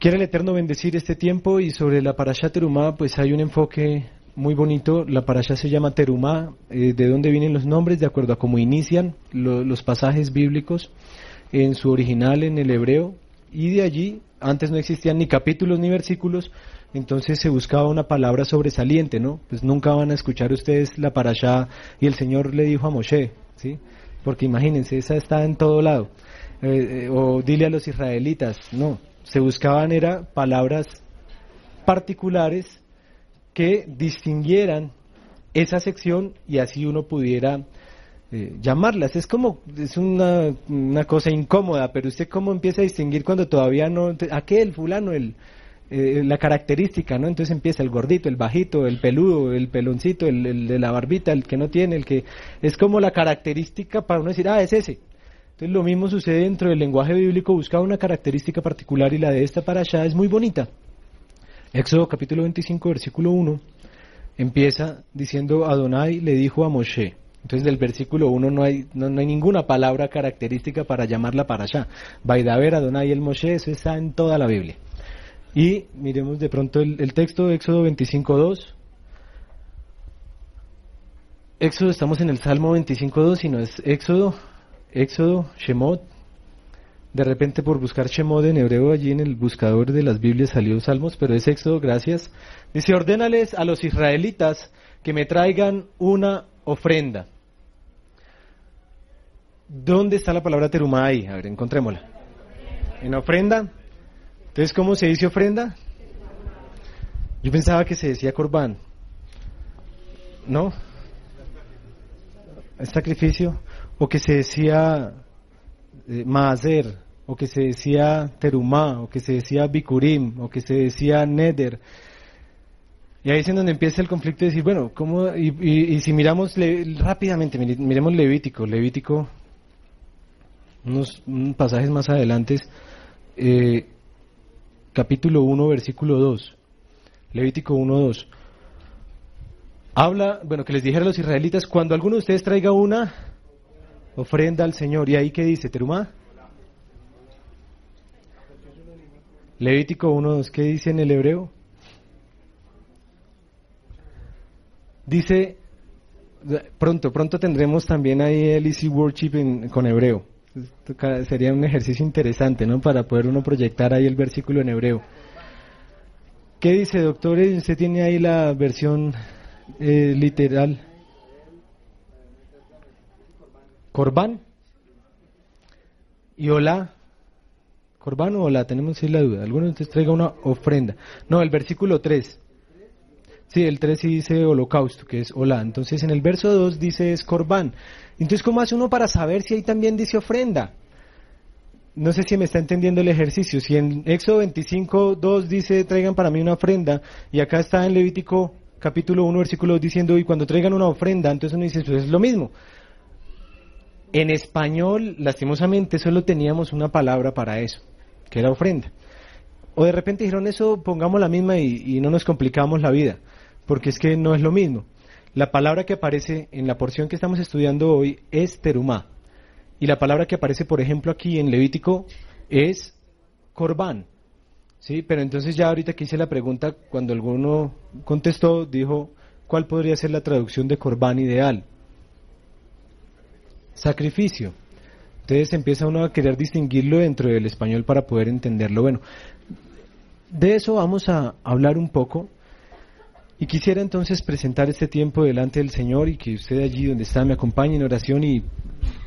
Quiere el Eterno bendecir este tiempo y sobre la parasha Terumá pues hay un enfoque muy bonito. La parasha se llama Terumá, eh, de dónde vienen los nombres, de acuerdo a cómo inician lo- los pasajes bíblicos en su original en el hebreo. Y de allí, antes no existían ni capítulos ni versículos, entonces se buscaba una palabra sobresaliente, ¿no? Pues nunca van a escuchar ustedes la parasha y el Señor le dijo a Moshe, ¿sí? Porque imagínense, esa está en todo lado. Eh, eh, o dile a los israelitas, no, se buscaban era palabras particulares que distinguieran esa sección y así uno pudiera eh, llamarlas. Es como, es una, una cosa incómoda, pero usted cómo empieza a distinguir cuando todavía no, aquel fulano, el, eh, la característica, ¿no? Entonces empieza el gordito, el bajito, el peludo, el peloncito, el, el de la barbita, el que no tiene, el que es como la característica para uno decir, ah, es ese. Entonces lo mismo sucede dentro del lenguaje bíblico, buscar una característica particular y la de esta para allá es muy bonita. Éxodo capítulo 25, versículo 1, empieza diciendo, Adonai le dijo a Moshe. Entonces del versículo 1 no hay, no, no hay ninguna palabra característica para llamarla para allá. Baidaber, Adonai el Moshe, eso está en toda la Biblia. Y miremos de pronto el, texto de Éxodo 25.2. Éxodo, estamos en el Salmo 25.2, sino es Éxodo, Éxodo, Shemot. De repente por buscar Shemot en hebreo allí en el buscador de las Biblias salió Salmos, pero es Éxodo, gracias. Dice, ordénales a los israelitas que me traigan una ofrenda. ¿Dónde está la palabra terumá ahí? A ver, encontrémosla. En ofrenda. Entonces, ¿cómo se dice ofrenda? Yo pensaba que se decía corbán. ¿No? ¿Es sacrificio? O que se decía eh, o que se decía terumá, o que se decía bikurim, o que se decía neder. Y ahí es en donde empieza el conflicto de decir, bueno, ¿cómo? Y, y- si miramos le- rápidamente, mire- miremos Levítico, Levítico, unos, unos pasajes más adelante, eh, capítulo 1, versículo 2. Levítico 1, 2. Habla, bueno, que les dijera a los israelitas, cuando alguno de ustedes traiga una ofrenda al Señor, y ahí que dice, Terumá. Levítico 1, 2, ¿qué dice en el hebreo? Dice, pronto, pronto tendremos también ahí el Easy Worship con hebreo. Sería un ejercicio interesante, ¿no? Para poder uno proyectar ahí el versículo en hebreo. ¿Qué dice, doctor? ¿Usted tiene ahí la versión eh, literal? Corbán. Y hola. Corbán o hola, tenemos la duda. Alguno de ustedes traiga una ofrenda. No, el versículo 3. Sí, el 3 sí dice holocausto, que es hola. Entonces en el verso 2 dice es corbán. Entonces, ¿cómo hace uno para saber si ahí también dice ofrenda? No sé si me está entendiendo el ejercicio. Si en Éxodo 25, 2 dice traigan para mí una ofrenda, y acá está en Levítico capítulo 1, versículo 2 diciendo, y cuando traigan una ofrenda, entonces uno dice, pues es lo mismo. En español, lastimosamente, solo teníamos una palabra para eso, que era ofrenda. O de repente dijeron eso, pongamos la misma y, no nos complicamos la vida, porque es que no es lo mismo. La palabra que aparece en la porción que estamos estudiando hoy es terumá. Y la palabra que aparece, por ejemplo, aquí en Levítico es corbán. ¿Sí? Pero entonces ya ahorita que hice la pregunta, cuando alguno contestó, dijo, ¿cuál podría ser la traducción de corbán ideal? Sacrificio. Entonces empieza uno a querer distinguirlo dentro del español para poder entenderlo. Bueno, de eso vamos a hablar un poco. Y quisiera entonces presentar este tiempo delante del Señor y que usted allí donde está me acompañe en oración y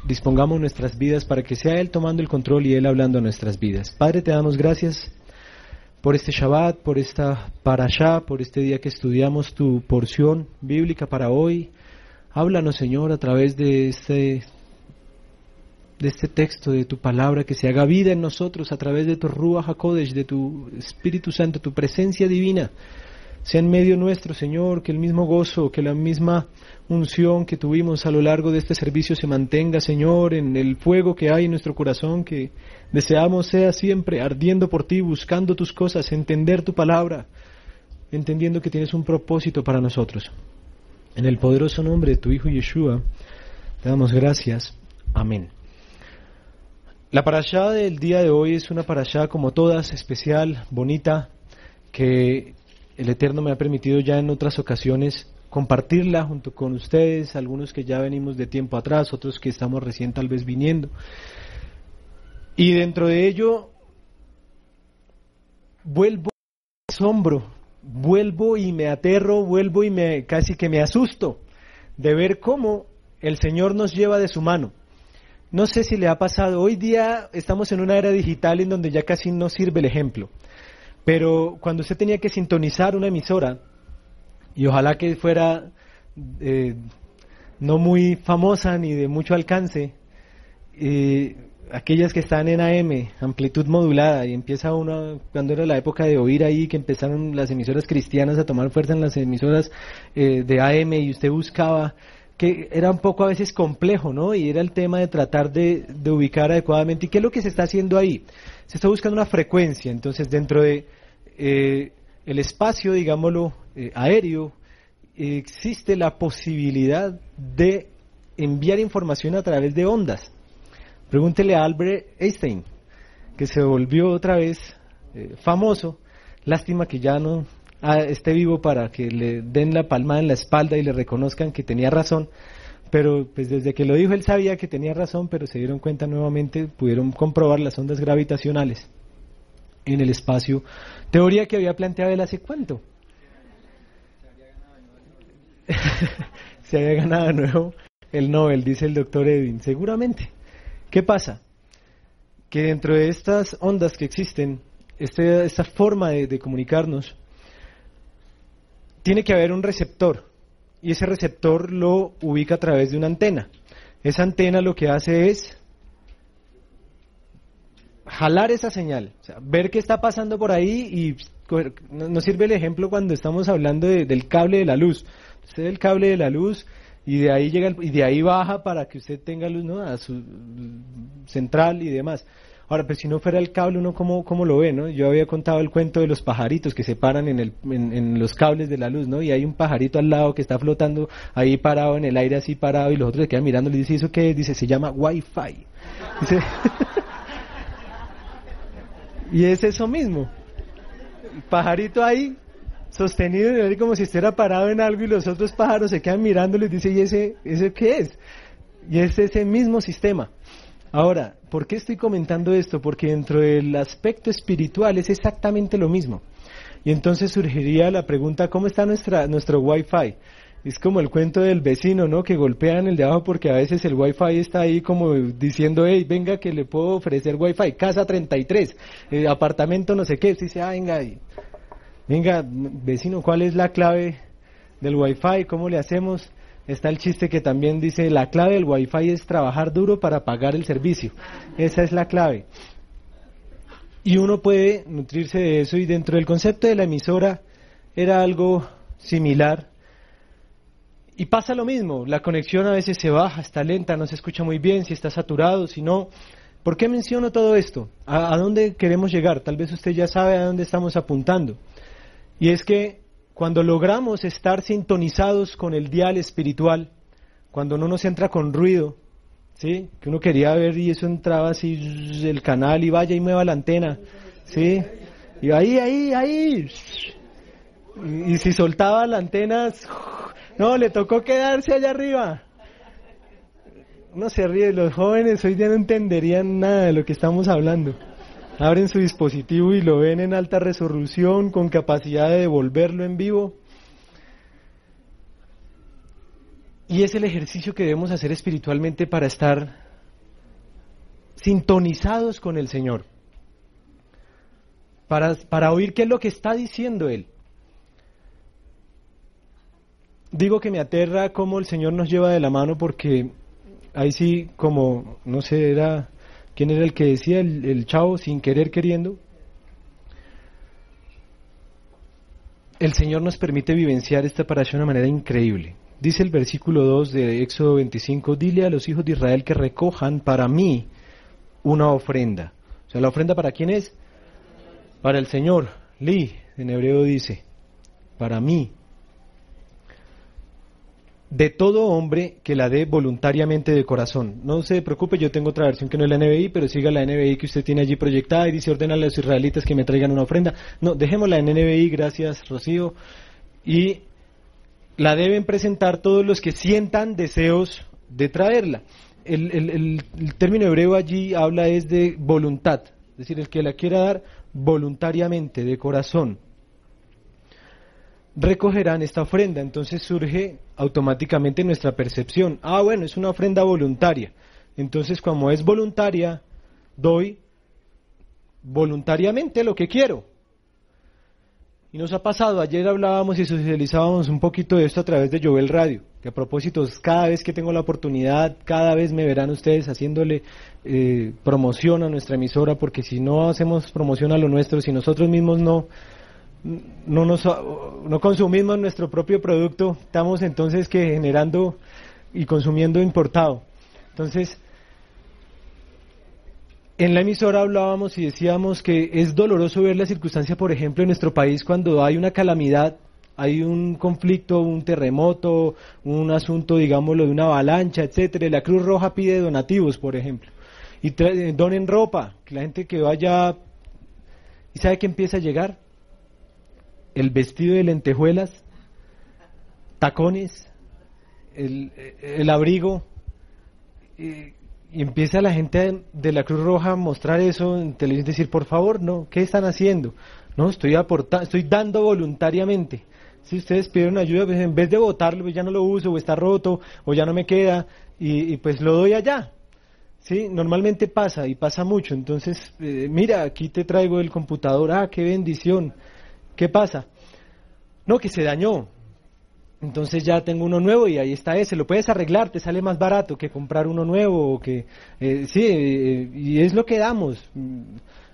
dispongamos nuestras vidas para que sea Él tomando el control y Él hablando a nuestras vidas. Padre, te damos gracias por este Shabbat, por esta parashá, por este día que estudiamos tu porción bíblica para hoy. Háblanos, Señor, a través de este de este texto, de tu palabra, que se haga vida en nosotros a través de tu Ruach HaKodesh, de tu Espíritu Santo, tu presencia divina. Sea en medio nuestro, Señor, que el mismo gozo, que la misma unción que tuvimos a lo largo de este servicio se mantenga, Señor, en el fuego que hay en nuestro corazón, que deseamos sea siempre ardiendo por ti, buscando tus cosas, entender tu palabra, entendiendo que tienes un propósito para nosotros. En el poderoso nombre de tu Hijo Yeshua, te damos gracias. Amén. La parashá del día de hoy es una parashá como todas, especial, bonita, que el Eterno me ha permitido ya en otras ocasiones compartirla junto con ustedes, algunos que ya venimos de tiempo atrás, otros que estamos recién tal vez viniendo. Y dentro de ello, vuelvo asombro, vuelvo y me aterro, vuelvo y me casi que me asusto de ver cómo el Señor nos lleva de su mano. No sé si le ha pasado, hoy día estamos en una era digital en donde ya casi no sirve el ejemplo. Pero cuando usted tenía que sintonizar una emisora, y ojalá que fuera eh, no muy famosa ni de mucho alcance, eh, aquellas que están en AM, amplitud modulada, y empieza uno, cuando era la época de oír ahí, que empezaron las emisoras cristianas a tomar fuerza en las emisoras eh, de AM, y usted buscaba, que era un poco a veces complejo, ¿no? Y era el tema de tratar de, ubicar adecuadamente. ¿Y qué es lo que se está haciendo ahí? se está buscando una frecuencia, entonces dentro de eh, el espacio, digámoslo, eh, aéreo, existe la posibilidad de enviar información a través de ondas. Pregúntele a Albert Einstein, que se volvió otra vez eh, famoso. Lástima que ya no ah, esté vivo para que le den la palmada en la espalda y le reconozcan que tenía razón pero pues desde que lo dijo él sabía que tenía razón, pero se dieron cuenta nuevamente, pudieron comprobar las ondas gravitacionales en el espacio, teoría que había planteado él hace cuánto. se había ganado de nuevo el Nobel, dice el doctor Edwin, seguramente. ¿Qué pasa? Que dentro de estas ondas que existen, este, esta forma de comunicarnos, tiene que haber un receptor y ese receptor lo ubica a través de una antena. Esa antena lo que hace es jalar esa señal, ver qué está pasando por ahí y nos sirve el ejemplo cuando estamos hablando del cable de la luz. Usted el cable de la luz y de ahí llega y de ahí baja para que usted tenga luz ¿no? a su central y demás. Ahora, pero si no fuera el cable, uno cómo, cómo lo ve, ¿no? Yo había contado el cuento de los pajaritos que se paran en, el, en, los cables de la luz, ¿no? Y hay un pajarito al lado que está flotando ahí parado en el aire así parado y los otros se quedan mirando y dice, ¿eso qué Dice, se llama Wi-Fi. y es eso mismo. El pajarito ahí sostenido como si estuviera parado en algo y los otros pájaros se quedan mirándolo y dice, ¿y ese, ese qué es? Y es ese mismo sistema. Ahora, ¿por qué estoy comentando esto? Porque dentro del aspecto espiritual es exactamente lo mismo. Y entonces surgiría la pregunta, ¿cómo está nuestra, nuestro Wi-Fi? Es como el cuento del vecino, ¿no? Que golpean el de abajo porque a veces el Wi-Fi está ahí como diciendo, hey, venga que le puedo ofrecer Wi-Fi, casa 33, eh, apartamento no sé qué. Dice, ah, venga, venga, vecino, ¿cuál es la clave del Wi-Fi? ¿Cómo le hacemos? Está el chiste que también dice la clave del wifi es trabajar duro para pagar el servicio. Esa es la clave. Y uno puede nutrirse de eso y dentro del concepto de la emisora era algo similar. Y pasa lo mismo, la conexión a veces se baja, está lenta, no se escucha muy bien, si está saturado, si no. ¿Por qué menciono todo esto? ¿A, a dónde queremos llegar? Tal vez usted ya sabe a dónde estamos apuntando. Y es que cuando logramos estar sintonizados con el dial espiritual, cuando no nos entra con ruido, ¿sí? Que uno quería ver y eso entraba así el canal y vaya y mueva la antena, ¿sí? Y ahí, ahí, ahí. Y, si soltaba la antena, no, le tocó quedarse allá arriba. No se ríe, los jóvenes hoy ya no entenderían nada de lo que estamos hablando abren su dispositivo y lo ven en alta resolución con capacidad de devolverlo en vivo. Y es el ejercicio que debemos hacer espiritualmente para estar sintonizados con el Señor, para, para oír qué es lo que está diciendo Él. Digo que me aterra cómo el Señor nos lleva de la mano porque ahí sí, como, no sé, era, ¿quién era el que decía? El, chavo, sin querer queriendo. El Señor nos permite vivenciar esta parasha de una manera increíble. Dice el versículo 2 de Éxodo 25, dile a los hijos de Israel que recojan para mí una ofrenda. O sea, ¿la ofrenda para quién es? Para el Señor. Li, en hebreo dice, para mí. De todo hombre que la dé voluntariamente de corazón. No se preocupe, yo tengo otra versión que no es la NBI, pero siga la NBI que usted tiene allí proyectada y dice ordena a los israelitas que me traigan una ofrenda. No, dejémosla en NBI, gracias Rocío. Y la deben presentar todos los que sientan deseos de traerla. El, término hebreo allí habla es de voluntad, es decir, el que la quiera dar voluntariamente, de corazón. Recogerán esta ofrenda, entonces surge automáticamente nuestra percepción. Ah, bueno, es una ofrenda voluntaria. Entonces, como es voluntaria, doy voluntariamente lo que quiero. Y nos ha pasado, ayer hablábamos y socializábamos un poquito de esto a través de Jovel Radio, que a propósito, cada vez que tengo la oportunidad, cada vez me verán ustedes haciéndole eh, promoción a nuestra emisora, porque si no hacemos promoción a lo nuestro, si nosotros mismos no, no, nos, no consumimos nuestro propio producto, estamos entonces que generando y consumiendo importado. Entonces, en la emisora hablábamos y decíamos que es doloroso ver la circunstancia, por ejemplo, en nuestro país cuando hay una calamidad, hay un conflicto, un terremoto, un asunto, digámoslo, de una avalancha, etcétera. La Cruz Roja pide donativos, por ejemplo, y donen ropa, que la gente que vaya y sabe que empieza a llegar el vestido de lentejuelas, tacones, el, abrigo. Y empieza la gente de la Cruz Roja a mostrar eso en televisión, decir, por favor, no, ¿qué están haciendo? No, estoy aportando, estoy dando voluntariamente. Si ustedes piden ayuda, pues en vez de votarlo, pues ya no lo uso, o está roto, o ya no me queda, y, pues lo doy allá. Sí, normalmente pasa, y pasa mucho. Entonces, eh, mira, aquí te traigo el computador, ah, qué bendición. ¿Qué pasa? No, que se dañó. Entonces ya tengo uno nuevo y ahí está ese. Lo puedes arreglar, te sale más barato que comprar uno nuevo. O que, eh, sí, eh, y es lo que damos.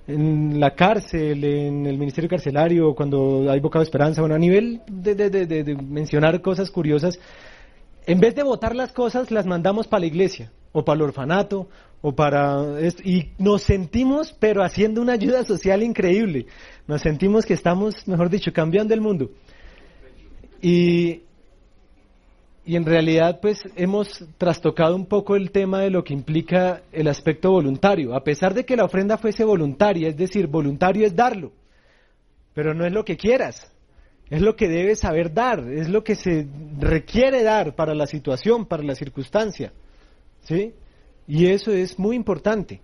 En la cárcel, en el ministerio carcelario, cuando hay bocado de esperanza, bueno, a nivel de, de, de, de mencionar cosas curiosas, en vez de votar las cosas, las mandamos para la iglesia, o para el orfanato, o para... Esto, y nos sentimos, pero haciendo una ayuda social increíble. Nos sentimos que estamos, mejor dicho, cambiando el mundo. Y, y en realidad pues hemos trastocado un poco el tema de lo que implica el aspecto voluntario, a pesar de que la ofrenda fuese voluntaria, es decir, voluntario es darlo, pero no es lo que quieras, es lo que debes saber dar, es lo que se requiere dar para la situación, para la circunstancia, ¿sí? Y eso es muy importante.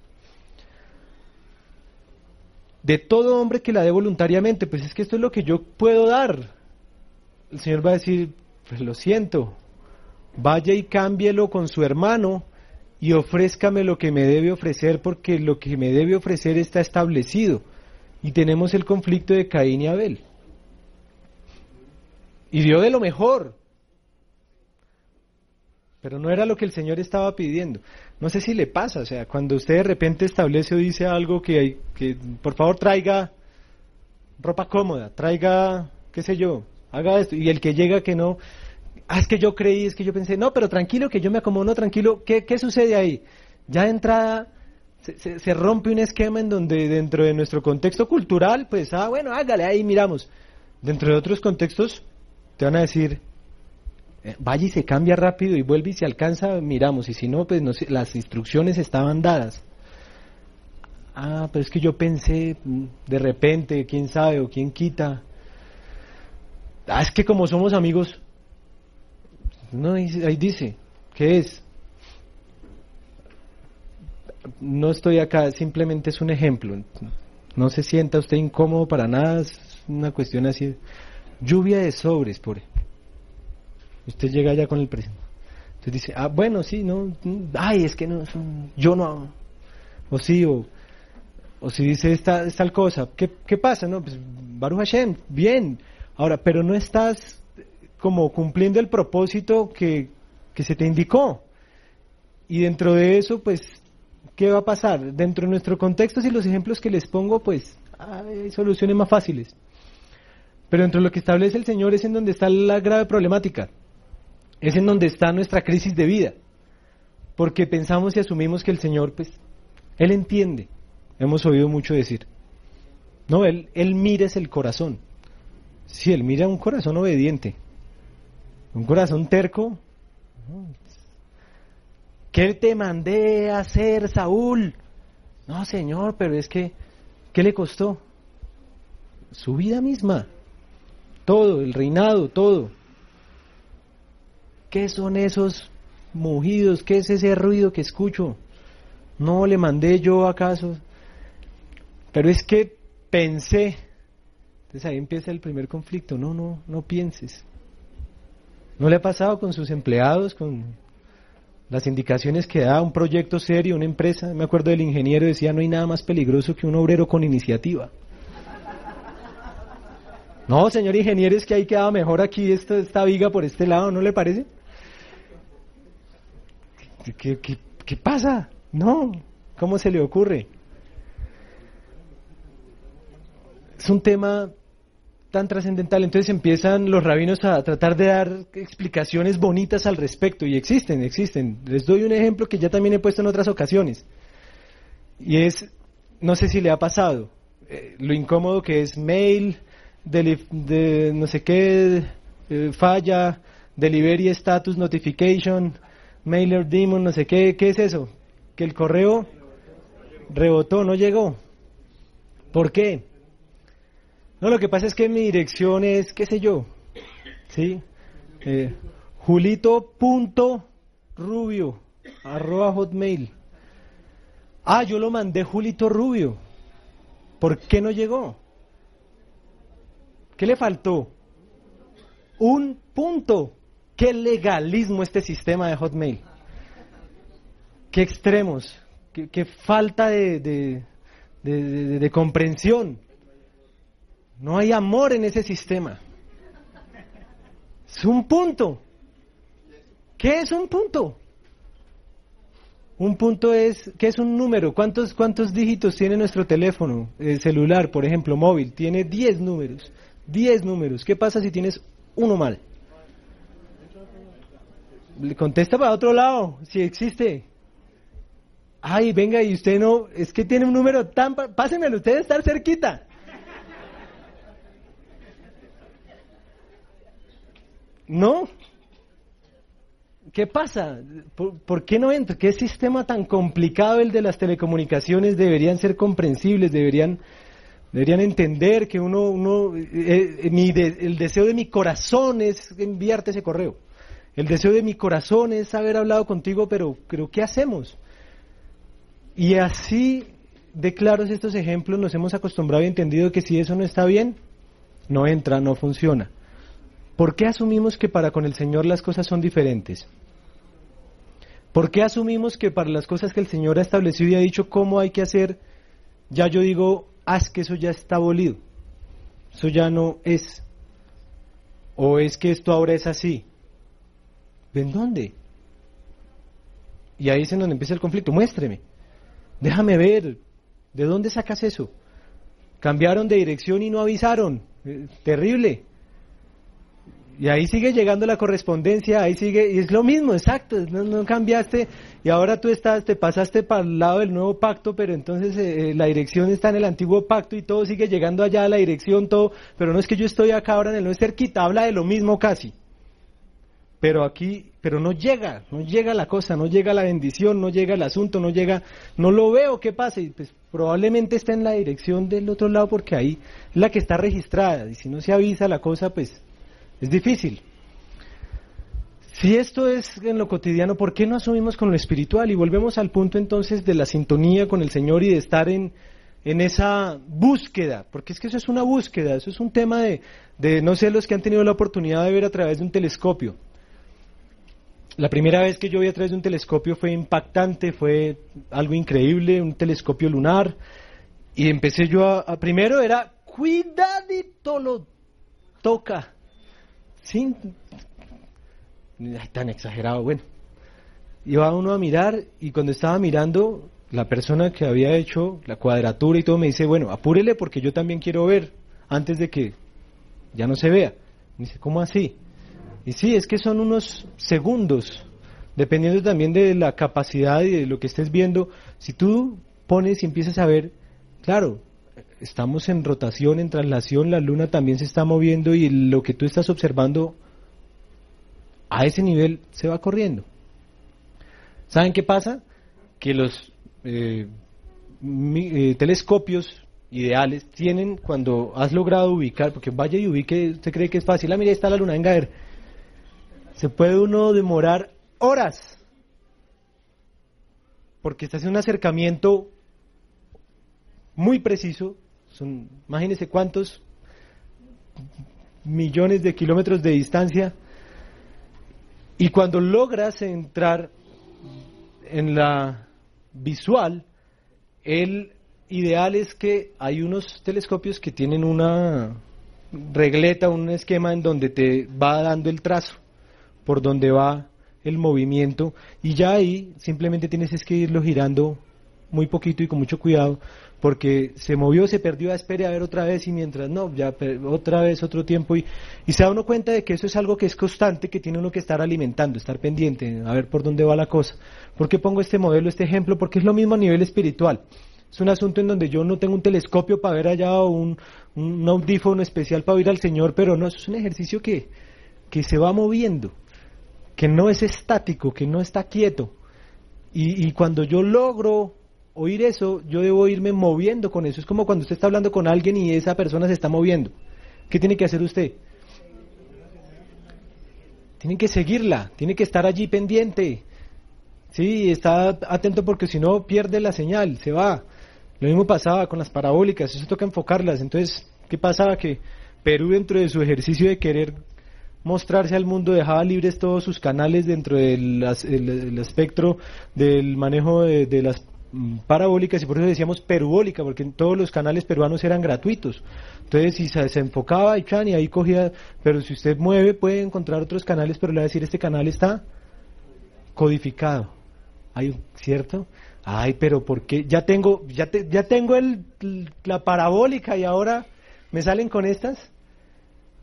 De todo hombre que la dé voluntariamente, pues es que esto es lo que yo puedo dar. El Señor va a decir, pues lo siento, vaya y cámbielo con su hermano y ofrézcame lo que me debe ofrecer porque lo que me debe ofrecer está establecido. Y tenemos el conflicto de Caín y Abel. Y dio de lo mejor. Pero no era lo que el Señor estaba pidiendo. No sé si le pasa, o sea, cuando usted de repente establece o dice algo que, hay, que por favor traiga ropa cómoda, traiga, qué sé yo, haga esto, y el que llega que no, ah, es que yo creí, es que yo pensé, no, pero tranquilo, que yo me acomodo, tranquilo, ¿qué, qué sucede ahí? Ya de entrada se, se, rompe un esquema en donde dentro de nuestro contexto cultural, pues, ah, bueno, hágale, ahí miramos. Dentro de otros contextos te van a decir, vaya y se cambia rápido y vuelve y se alcanza, miramos, y si no, pues no, las instrucciones estaban dadas. Ah, pero es que yo pensé, mm, de repente, quién sabe o quién quita. Ah, es que como somos amigos, no, ahí dice, ¿qué es? No estoy acá, simplemente es un ejemplo. No se sienta usted incómodo para nada, es una cuestión así. Lluvia de sobres, por Usted llega allá con el presidente. Entonces dice, ah, bueno, sí, no, ay, es que no, yo no, o sí, o, o si dice esta, tal cosa, ¿qué, ¿qué pasa? No, pues, Baruch Hashem, bien, ahora, pero no estás como cumpliendo el propósito que, se te indicó. y dentro de eso, pues, ¿qué va a pasar? Dentro de nuestro contexto, si los ejemplos que les pongo, pues, hay soluciones más fáciles. Pero dentro de lo que establece el Señor es en donde está la grave problemática. Es en donde está nuestra crisis de vida. Porque pensamos y asumimos que el Señor, pues, Él entiende. Hemos oído mucho decir. No, Él, él mira es el corazón. Sí, Él mira un corazón obediente. Un corazón terco. ¿Qué te mandé a hacer, Saúl? No, Señor, pero es que, ¿qué le costó? Su vida misma. Todo, el reinado, todo. ¿Qué son esos mugidos? ¿Qué es ese ruido que escucho? No le mandé yo acaso. Pero es que pensé. Entonces ahí empieza el primer conflicto. No, no, no pienses. ¿No le ha pasado con sus empleados, con las indicaciones que da un proyecto serio, una empresa? Me acuerdo del ingeniero decía, no hay nada más peligroso que un obrero con iniciativa. No, señor ingeniero, es que ahí quedaba mejor aquí esta, esta viga por este lado, ¿no le parece? ¿Qué, qué, pasa? No, ¿cómo se le ocurre? Es un tema tan trascendental. Entonces empiezan los rabinos a tratar de dar explicaciones bonitas al respecto y existen, existen. Les doy un ejemplo que ya también he puesto en otras ocasiones. Y es, no sé si le ha pasado, eh, lo incómodo que es mail, de, no sé qué, eh, falla, delivery status notification, mailer demon, no sé qué, ¿qué es eso? Que el correo rebotó, no llegó. ¿Por qué? No, lo que pasa es que mi dirección es, qué sé yo, ¿sí? Eh, julito.rubio, arroba hotmail. Ah, yo lo mandé Julito Rubio. ¿Por qué no llegó? ¿Qué le faltó? Un punto. ¿Qué legalismo este sistema de Hotmail? ¿Qué extremos? ¿Qué, falta de, de comprensión? No hay amor en ese sistema. Es un punto. ¿Qué es un punto? Un punto es, ¿qué es un número? ¿Cuántos, cuántos dígitos tiene nuestro teléfono el celular, por ejemplo, móvil? Tiene 10 números. 10 números. ¿Qué pasa si tienes uno mal? Contesta para otro lado, si existe. Ay, venga, y usted no, es que tiene un número tan... Pásenmelo, usted debe estar cerquita. No. ¿Qué pasa? ¿Por, qué no entra? ¿Qué sistema tan complicado el de las telecomunicaciones deberían ser comprensibles? Deberían, deberían entender que uno, uno eh, eh, el deseo de mi corazón es enviarte ese correo. El deseo de mi corazón es haber hablado contigo, pero, pero ¿qué hacemos? Y así de claros estos ejemplos nos hemos acostumbrado y entendido que si eso no está bien, no entra, no funciona. ¿Por qué asumimos que para con el Señor las cosas son diferentes? ¿Por qué asumimos que para las cosas que el Señor ha establecido y ha dicho cómo hay que hacer, ya yo digo, haz que eso ya está abolido? Eso ya no es. ¿O es que esto ahora es así? ¿En dónde? Y ahí es en donde empieza el conflicto. Muéstreme. Déjame ver. ¿De dónde sacas eso? Cambiaron de dirección y no avisaron. Eh, terrible. Y ahí sigue llegando la correspondencia, ahí sigue, y es lo mismo, exacto, no, cambiaste, y ahora tú estás, te pasaste para el lado del nuevo pacto, pero entonces eh, eh, la dirección está en el antiguo pacto y todo sigue llegando allá a la dirección, todo, pero no es que yo estoy acá ahora en el no es cerquita, habla de lo mismo casi. Pero aquí, pero no llega, no llega la cosa, no llega la bendición, no llega el asunto, no llega, no lo veo que pase, y pues probablemente está en la dirección del otro lado porque ahí es la que está registrada, y si no se avisa la cosa, pues es difícil. Si esto es en lo cotidiano, ¿por qué no asumimos con lo espiritual? Y volvemos al punto entonces de la sintonía con el Señor y de estar en, en esa búsqueda, porque es que eso es una búsqueda, eso es un tema de, de, no sé, los que han tenido la oportunidad de ver a través de un telescopio. La primera vez que yo vi a través de un telescopio fue impactante, fue algo increíble, un telescopio lunar, y empecé yo a primero era, cuidadito lo toca, sin tan exagerado, bueno. iba uno a mirar y cuando estaba mirando, la persona que había hecho la cuadratura y todo me dice, bueno, apúrele porque yo también quiero ver antes de que ya no se vea. Me dice, ¿cómo así? Y sí, es que son unos segundos, dependiendo también de la capacidad y de lo que estés viendo. Si tú pones y empiezas a ver, claro, estamos en rotación, en traslación, la luna también se está moviendo y lo que tú estás observando a ese nivel se va corriendo. ¿Saben qué pasa? Que los eh, eh, telescopios ideales tienen cuando has logrado ubicar, porque vaya y ubique, usted cree que es fácil, ah, mira, ahí está la luna, venga a ver. Se puede uno demorar horas, porque está haciendo un acercamiento muy preciso, son, imagínense cuántos millones de kilómetros de distancia, y cuando logras entrar en la visual, el ideal es que hay unos telescopios que tienen una regleta, un esquema en donde te va dando el trazo, por donde va el movimiento, y ya ahí simplemente tienes que irlo girando muy poquito y con mucho cuidado, porque se movió, se perdió, espere a ver otra vez y mientras no, ya otra vez otro tiempo y, y se da uno cuenta de que eso es algo que es constante, que tiene uno que estar alimentando, estar pendiente, a ver por dónde va la cosa. ¿Por qué pongo este modelo, este ejemplo? Porque es lo mismo a nivel espiritual. Es un asunto en donde yo no tengo un telescopio para ver allá o un, un audífono especial para oír al Señor, pero no, es un ejercicio que, que se va moviendo, que no es estático, que no está quieto. Y, y cuando yo logro oír eso, yo debo irme moviendo con eso. Es como cuando usted está hablando con alguien y esa persona se está moviendo. ¿Qué tiene que hacer usted? Tiene que seguirla, tiene que estar allí pendiente. Sí, está atento porque si no pierde la señal, se va. Lo mismo pasaba con las parabólicas, eso toca enfocarlas. Entonces, ¿qué pasaba? Que Perú dentro de su ejercicio de querer mostrarse al mundo dejaba libres todos sus canales dentro del espectro del manejo de las Mm, parabólicas y por eso decíamos perubólica, porque todos los canales peruanos eran gratuitos. Entonces, si se, enfocaba y, chan, y ahí cogía, pero si usted mueve puede encontrar otros canales, pero le va a decir, este canal está codificado. Hay, ¿cierto? Ay, pero ¿por qué? Ya tengo, ya, ya tengo el, la parabólica y ahora me salen con estas.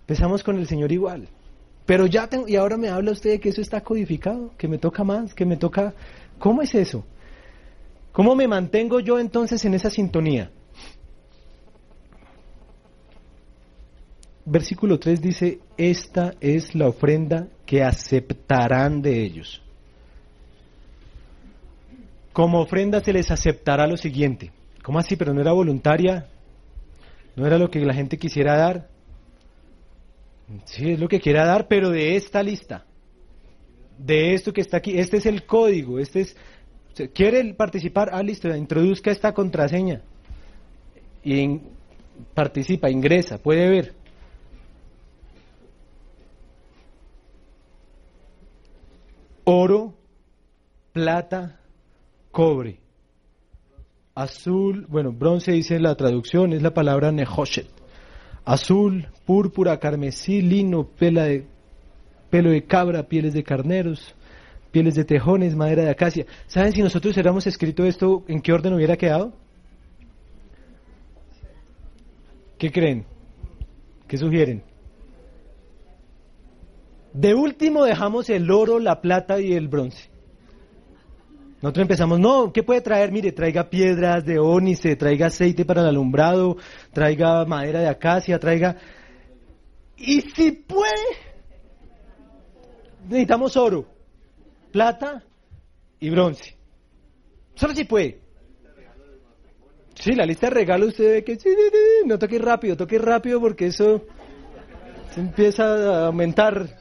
Empezamos con el Señor igual. Pero ya tengo, y ahora me habla usted de que eso está codificado, que me toca más, que me toca... ¿Cómo es eso? ¿Cómo me mantengo yo entonces en esa sintonía? Versículo 3 dice, esta es la ofrenda que aceptarán de ellos. Como ofrenda se les aceptará lo siguiente. ¿Cómo así? Pero no era voluntaria, no era lo que la gente quisiera dar. Sí, es lo que quiera dar, pero de esta lista, de esto que está aquí, este es el código, este es ¿Quiere participar? Ah, listo, introduzca esta contraseña. Y participa, ingresa, puede ver. Oro, plata, cobre. Azul, bueno, bronce dice la traducción, es la palabra nehoshet. Azul, púrpura, carmesí, lino, pela de, pelo de cabra, pieles de carneros, pieles de tejones, madera de acacia. ¿Saben si nosotros hubiéramos escrito esto, en qué orden hubiera quedado? ¿Qué creen? ¿Qué sugieren? De último dejamos el oro, la plata y el bronce. Nosotros empezamos, no, ¿qué puede traer? Mire, traiga piedras de ónice, traiga aceite para el alumbrado, traiga madera de acacia, traiga... Y si puede, necesitamos oro plata y bronce. Solo si puede. Sí, la lista de regalos usted ve que no toque rápido, toque rápido porque eso empieza a aumentar.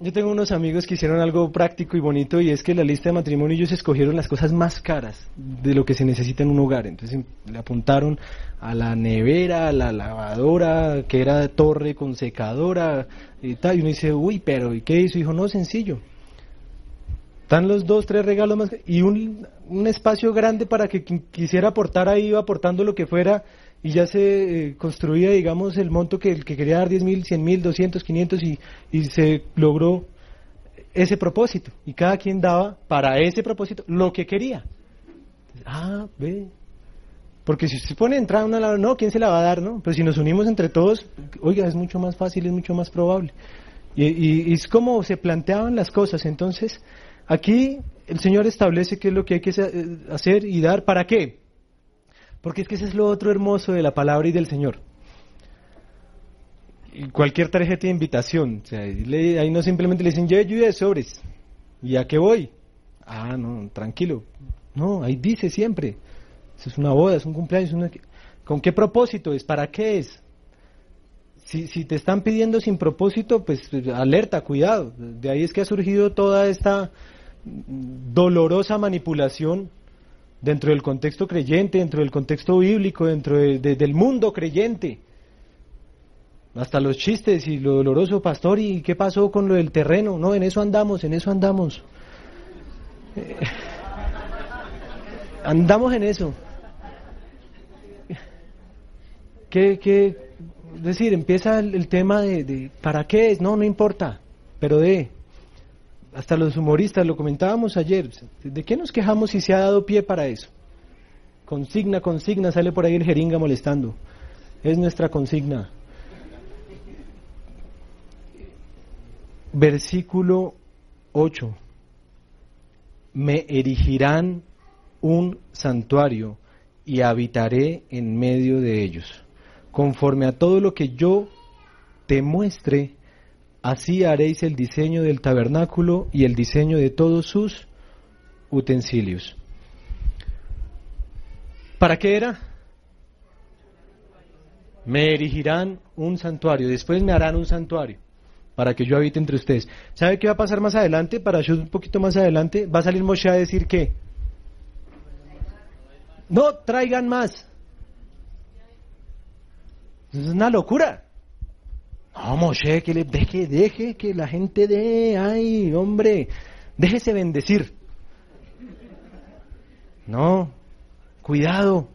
Yo tengo unos amigos que hicieron algo práctico y bonito y es que la lista de matrimonio ellos escogieron las cosas más caras de lo que se necesita en un hogar. Entonces le apuntaron a la nevera, a la lavadora, que era torre con secadora y tal. Y uno dice, uy, pero ¿y qué hizo? Dijo, no, sencillo. Están los dos, tres regalos más y un, un espacio grande para que quien quisiera aportar ahí iba aportando lo que fuera y ya se eh, construía, digamos, el monto que, el que quería dar 10 mil, 100 mil, 200, 500 y, y se logró ese propósito. Y cada quien daba para ese propósito lo que quería. Ah, ve. Porque si se pone a entrar una lado, no, ¿quién se la va a dar, no? Pero si nos unimos entre todos, oiga, es mucho más fácil, es mucho más probable. Y, es como se planteaban las cosas. Entonces, aquí el Señor establece qué es lo que hay que eh, hacer y dar. ¿Para qué? Porque es que ese es lo otro hermoso de la palabra y del Señor. Cualquier tarjeta de invitación, sea, ahí no simplemente le dicen, yo ayuda de sobres. ¿Y a qué voy? Ah, no, tranquilo. No, ahí dice siempre. es una boda, es un cumpleaños. ¿Con qué propósito es? ¿Para qué es? Si, si te están pidiendo sin propósito, pues alerta, cuidado. De ahí es que ha surgido toda esta dolorosa manipulación dentro del contexto creyente, dentro del contexto bíblico, dentro del mundo creyente. Hasta los chistes y lo doloroso, pastor, ¿y qué pasó con lo del terreno? No, en eso andamos, en eso andamos. andamos en eso. ¿Qué, qué, es decir, empieza el, tema de, ¿para qué es? No, no importa, pero de, hasta los humoristas, lo comentábamos ayer, ¿de qué nos quejamos si se ha dado pie para eso? Consigna, consigna, sale por ahí el jeringa molestando. Es nuestra consigna. Versículo 8. Me erigirán un santuario y habitaré en medio de ellos conforme a todo lo que yo te muestre, así haréis el diseño del tabernáculo y el diseño de todos sus utensilios. ¿Para qué era? Me erigirán un santuario, después me harán un santuario para que yo habite entre ustedes. ¿Sabe qué va a pasar más adelante? Para yo un poquito más adelante, va a salir Moshe a decir que no traigan más. Es una locura. No, Moshe, que le deje, deje que la gente dé, ay, hombre, déjese bendecir. No, cuidado.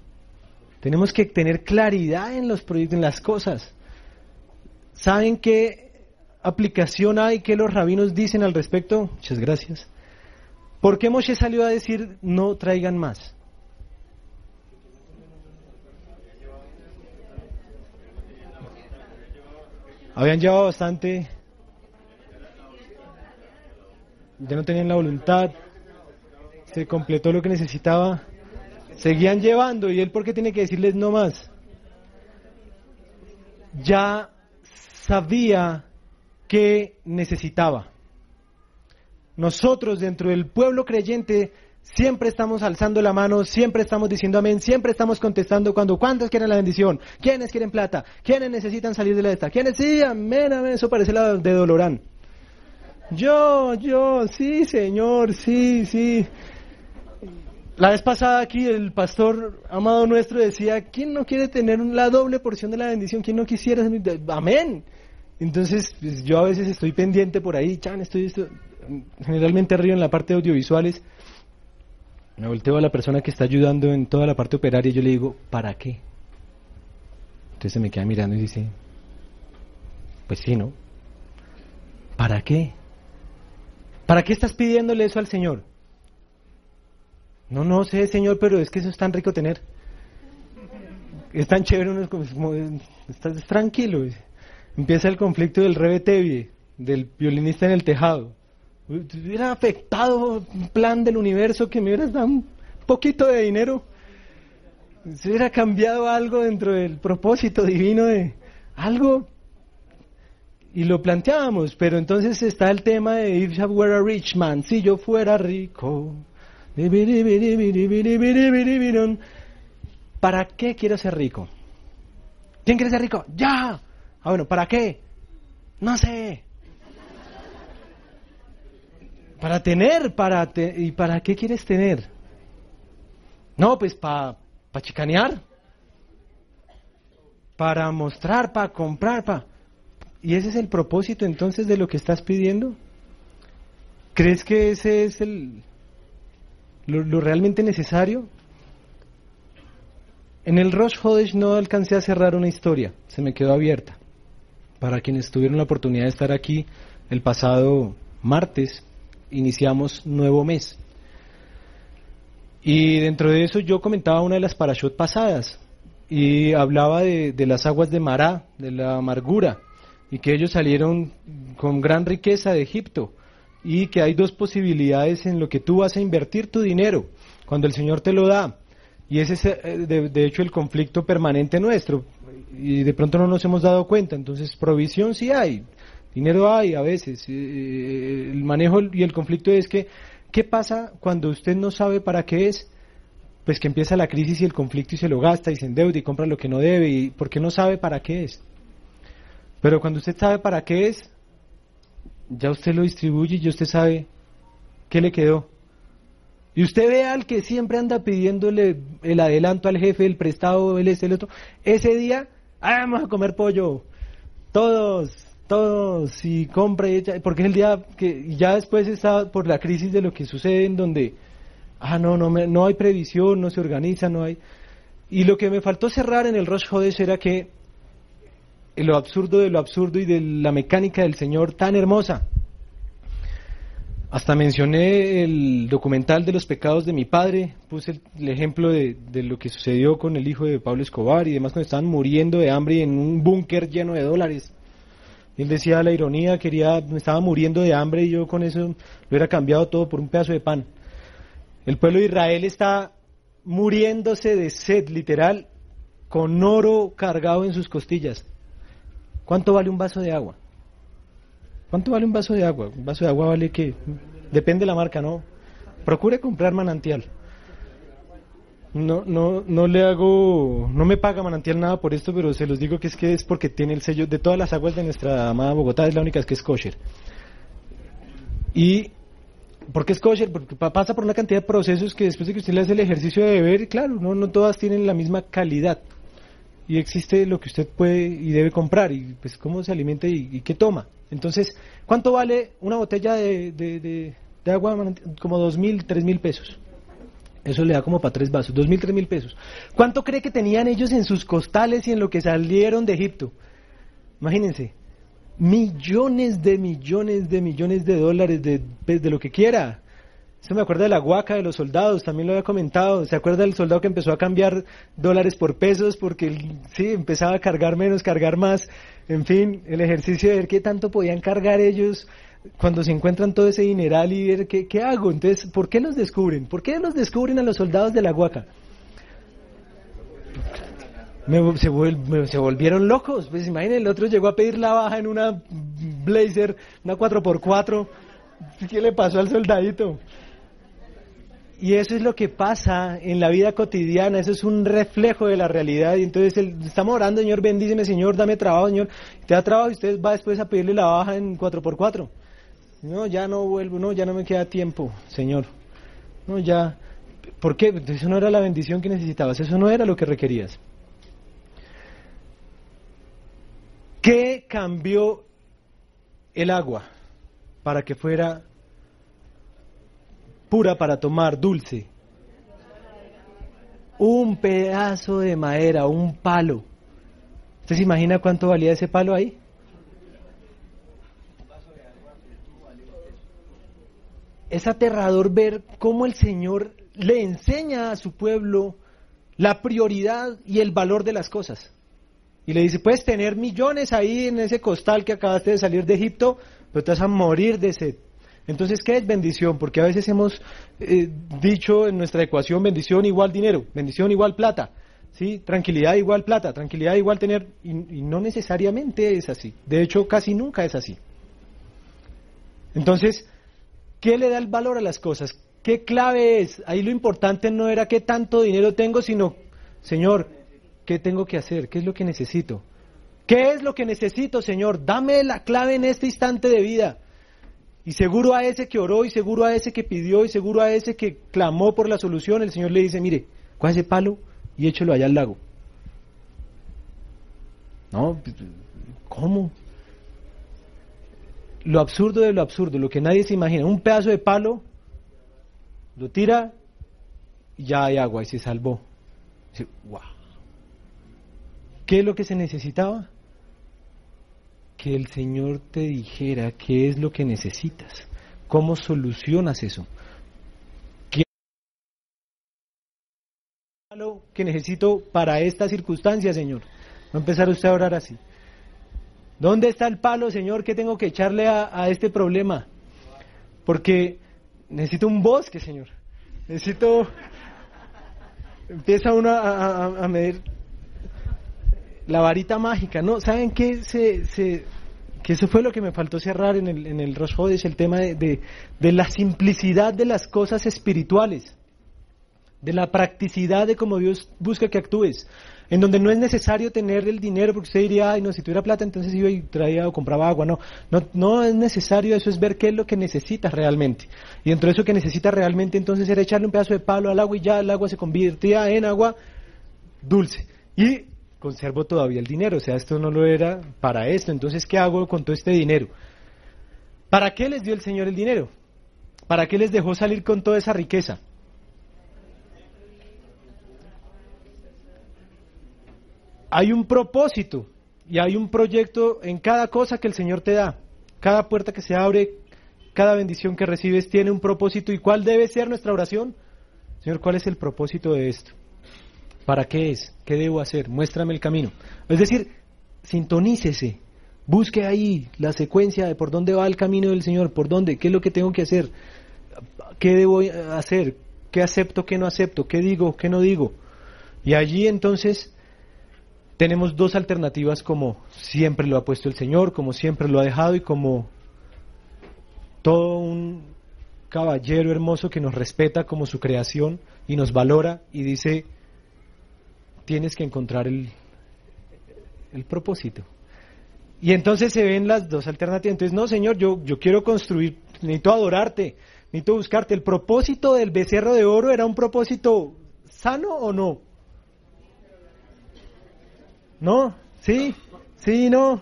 Tenemos que tener claridad en los proyectos, en las cosas. ¿Saben qué aplicación hay que los rabinos dicen al respecto? Muchas gracias. ¿Por qué Moshe salió a decir no traigan más? Habían llevado bastante, ya no tenían la voluntad, se completó lo que necesitaba, seguían llevando y él por qué tiene que decirles no más. Ya sabía que necesitaba. Nosotros dentro del pueblo creyente Siempre estamos alzando la mano, siempre estamos diciendo amén, siempre estamos contestando cuando, ¿cuántos quieren la bendición? ¿Quiénes quieren plata? ¿Quiénes necesitan salir de la esta? ¿Quiénes? Sí, amén, amén, eso parece la de Dolorán. Yo, yo, sí, Señor, sí, sí. La vez pasada aquí el pastor amado nuestro decía, ¿quién no quiere tener la doble porción de la bendición? ¿Quién no quisiera? Amén. Entonces, pues, yo a veces estoy pendiente por ahí, chan, estoy, estoy generalmente río en la parte de audiovisuales me volteo a la persona que está ayudando en toda la parte operaria y yo le digo, ¿para qué? Entonces se me queda mirando y dice, pues sí, ¿no? ¿Para qué? ¿Para qué estás pidiéndole eso al Señor? No, no sé, Señor, pero es que eso es tan rico tener. Es tan chévere, uno como, estás tranquilo. Empieza el conflicto del Rebe del violinista en el tejado hubiera afectado un plan del universo que me hubieras dado un poquito de dinero, se hubiera cambiado algo dentro del propósito divino de algo. Y lo planteábamos, pero entonces está el tema de if I were a rich man, si yo fuera rico. ¿Para qué quiero ser rico? ¿Quién quiere ser rico? ¡Ya! Ah, bueno, ¿para qué? No sé. Para tener, para ¿y para qué quieres tener? No, pues para pa chicanear, para mostrar, para comprar, para... ¿Y ese es el propósito entonces de lo que estás pidiendo? ¿Crees que ese es el lo, realmente necesario? En el Rosh Hodesh no alcancé a cerrar una historia, se me quedó abierta. Para quienes tuvieron la oportunidad de estar aquí el pasado martes iniciamos nuevo mes. Y dentro de eso yo comentaba una de las parashot pasadas y hablaba de, de las aguas de Mará, de la amargura, y que ellos salieron con gran riqueza de Egipto y que hay dos posibilidades en lo que tú vas a invertir tu dinero cuando el Señor te lo da. Y ese es eh, de, hecho el conflicto permanente nuestro y de pronto no nos hemos dado cuenta. Entonces provisión sí hay, dinero hay a veces. Eh, eh, el manejo y el conflicto es que ¿Qué pasa cuando usted no sabe para qué es? Pues que empieza la crisis y el conflicto y se lo gasta y se endeuda y compra lo que no debe y porque no sabe para qué es. Pero cuando usted sabe para qué es, ya usted lo distribuye y usted sabe qué le quedó. Y usted ve al que siempre anda pidiéndole el adelanto al jefe, el prestado, el este, el otro. Ese día, ah, vamos a comer pollo. Todos, todos y compra y echa, porque es el día que ya después está por la crisis de lo que sucede en donde, ah, no, no, no hay previsión, no se organiza, no hay... Y lo que me faltó cerrar en el Rosh Hodesh era que lo absurdo de lo absurdo y de la mecánica del Señor tan hermosa. Hasta mencioné el documental de los pecados de mi padre, puse el, ejemplo de, de, lo que sucedió con el hijo de Pablo Escobar y demás cuando estaban muriendo de hambre en un búnker lleno de dólares. Él decía la ironía, quería, me estaba muriendo de hambre y yo con eso lo hubiera cambiado todo por un pedazo de pan. El pueblo de Israel está muriéndose de sed, literal, con oro cargado en sus costillas. ¿Cuánto vale un vaso de agua? ¿Cuánto vale un vaso de agua? Un vaso de agua vale que, depende de la marca, ¿no? Procure comprar manantial. No, no, no le hago, no me paga manantial nada por esto, pero se los digo que es que es porque tiene el sello de todas las aguas de nuestra amada Bogotá, es la única que es kosher. Y, ¿por qué es kosher? Porque pasa por una cantidad de procesos que después de que usted le hace el ejercicio de beber, claro, no, no todas tienen la misma calidad. Y existe lo que usted puede y debe comprar, y pues cómo se alimenta y, qué toma. Entonces, ¿cuánto vale una botella de, de, de, de agua? Como dos mil, tres mil pesos. Eso le da como para tres vasos, dos mil, tres mil pesos. ¿Cuánto cree que tenían ellos en sus costales y en lo que salieron de Egipto? Imagínense, millones de millones de millones de dólares de, pues, de lo que quiera. Eso me acuerda de la guaca de los soldados, también lo había comentado. ¿Se acuerda del soldado que empezó a cambiar dólares por pesos porque sí, empezaba a cargar menos, cargar más? En fin, el ejercicio de ver qué tanto podían cargar ellos cuando se encuentran todo ese dineral y ver qué, qué hago. Entonces, ¿por qué los descubren? ¿Por qué los descubren a los soldados de la Huaca? se, se, volvieron locos. Pues imaginen, el otro llegó a pedir la baja en una Blazer, una 4x4. ¿Qué le pasó al soldadito? Y eso es lo que pasa en la vida cotidiana, eso es un reflejo de la realidad. Y entonces estamos orando, Señor, bendíceme, Señor, dame trabajo, Señor. Te da trabajo y usted va después a pedirle la baja en 4x4. No, ya no vuelvo, no, ya no me queda tiempo, Señor. No, ya. ¿Por qué? Eso no era la bendición que necesitabas, eso no era lo que requerías. ¿Qué cambió el agua para que fuera pura para tomar, dulce? Un pedazo de madera, un palo. ¿Usted se imagina cuánto valía ese palo ahí? Es aterrador ver cómo el Señor le enseña a su pueblo la prioridad y el valor de las cosas. Y le dice, puedes tener millones ahí en ese costal que acabaste de salir de Egipto, pero te vas a morir de sed. Entonces, ¿qué es bendición? Porque a veces hemos eh, dicho en nuestra ecuación bendición igual dinero, bendición igual plata, ¿sí? tranquilidad igual plata, tranquilidad igual tener, y no necesariamente es así. De hecho, casi nunca es así. Entonces, ¿Qué le da el valor a las cosas? ¿Qué clave es? Ahí lo importante no era qué tanto dinero tengo, sino, Señor, ¿qué tengo que hacer? ¿Qué es lo que necesito? ¿Qué es lo que necesito, Señor? Dame la clave en este instante de vida. Y seguro a ese que oró, y seguro a ese que pidió, y seguro a ese que clamó por la solución, el Señor le dice, mire, coge ese palo y échelo allá al lago. No, ¿cómo? Lo absurdo de lo absurdo, lo que nadie se imagina. Un pedazo de palo, lo tira y ya hay agua y se salvó. wow. ¿Qué es lo que se necesitaba? Que el Señor te dijera qué es lo que necesitas. ¿Cómo solucionas eso? ¿Qué que necesito para esta circunstancia, Señor? Va a empezar usted a orar así. ¿Dónde está el palo, Señor, que tengo que echarle a, este problema? Porque necesito un bosque, Señor. Necesito... Empieza uno a, medir la varita mágica, ¿no? ¿Saben qué? Se, se, que eso fue lo que me faltó cerrar en el, en el es el tema de, de, la simplicidad de las cosas espirituales, de la practicidad de cómo Dios busca que actúes, en donde no es necesario tener el dinero, porque usted diría, ay, no, si tuviera plata, entonces iba y traía o compraba agua, no, no, no es necesario, eso es ver qué es lo que necesitas realmente, y dentro de eso que necesitas realmente, entonces era echarle un pedazo de palo al agua y ya el agua se convertía en agua dulce, y conservo todavía el dinero, o sea, esto no lo era para esto, entonces, ¿qué hago con todo este dinero? ¿Para qué les dio el Señor el dinero? ¿Para qué les dejó salir con toda esa riqueza? Hay un propósito y hay un proyecto en cada cosa que el Señor te da. Cada puerta que se abre, cada bendición que recibes tiene un propósito. ¿Y cuál debe ser nuestra oración? Señor, ¿cuál es el propósito de esto? ¿Para qué es? ¿Qué debo hacer? Muéstrame el camino. Es decir, sintonícese, busque ahí la secuencia de por dónde va el camino del Señor, por dónde, qué es lo que tengo que hacer, qué debo hacer, qué acepto, qué no acepto, qué digo, qué no digo. Y allí entonces tenemos dos alternativas como siempre lo ha puesto el Señor, como siempre lo ha dejado y como todo un caballero hermoso que nos respeta como su creación y nos valora y dice, tienes que encontrar el, el propósito. Y entonces se ven las dos alternativas. Entonces, no, Señor, yo, yo quiero construir, necesito adorarte, necesito buscarte. ¿El propósito del becerro de oro era un propósito sano o no? ¿No? ¿Sí? ¿Sí? ¿No?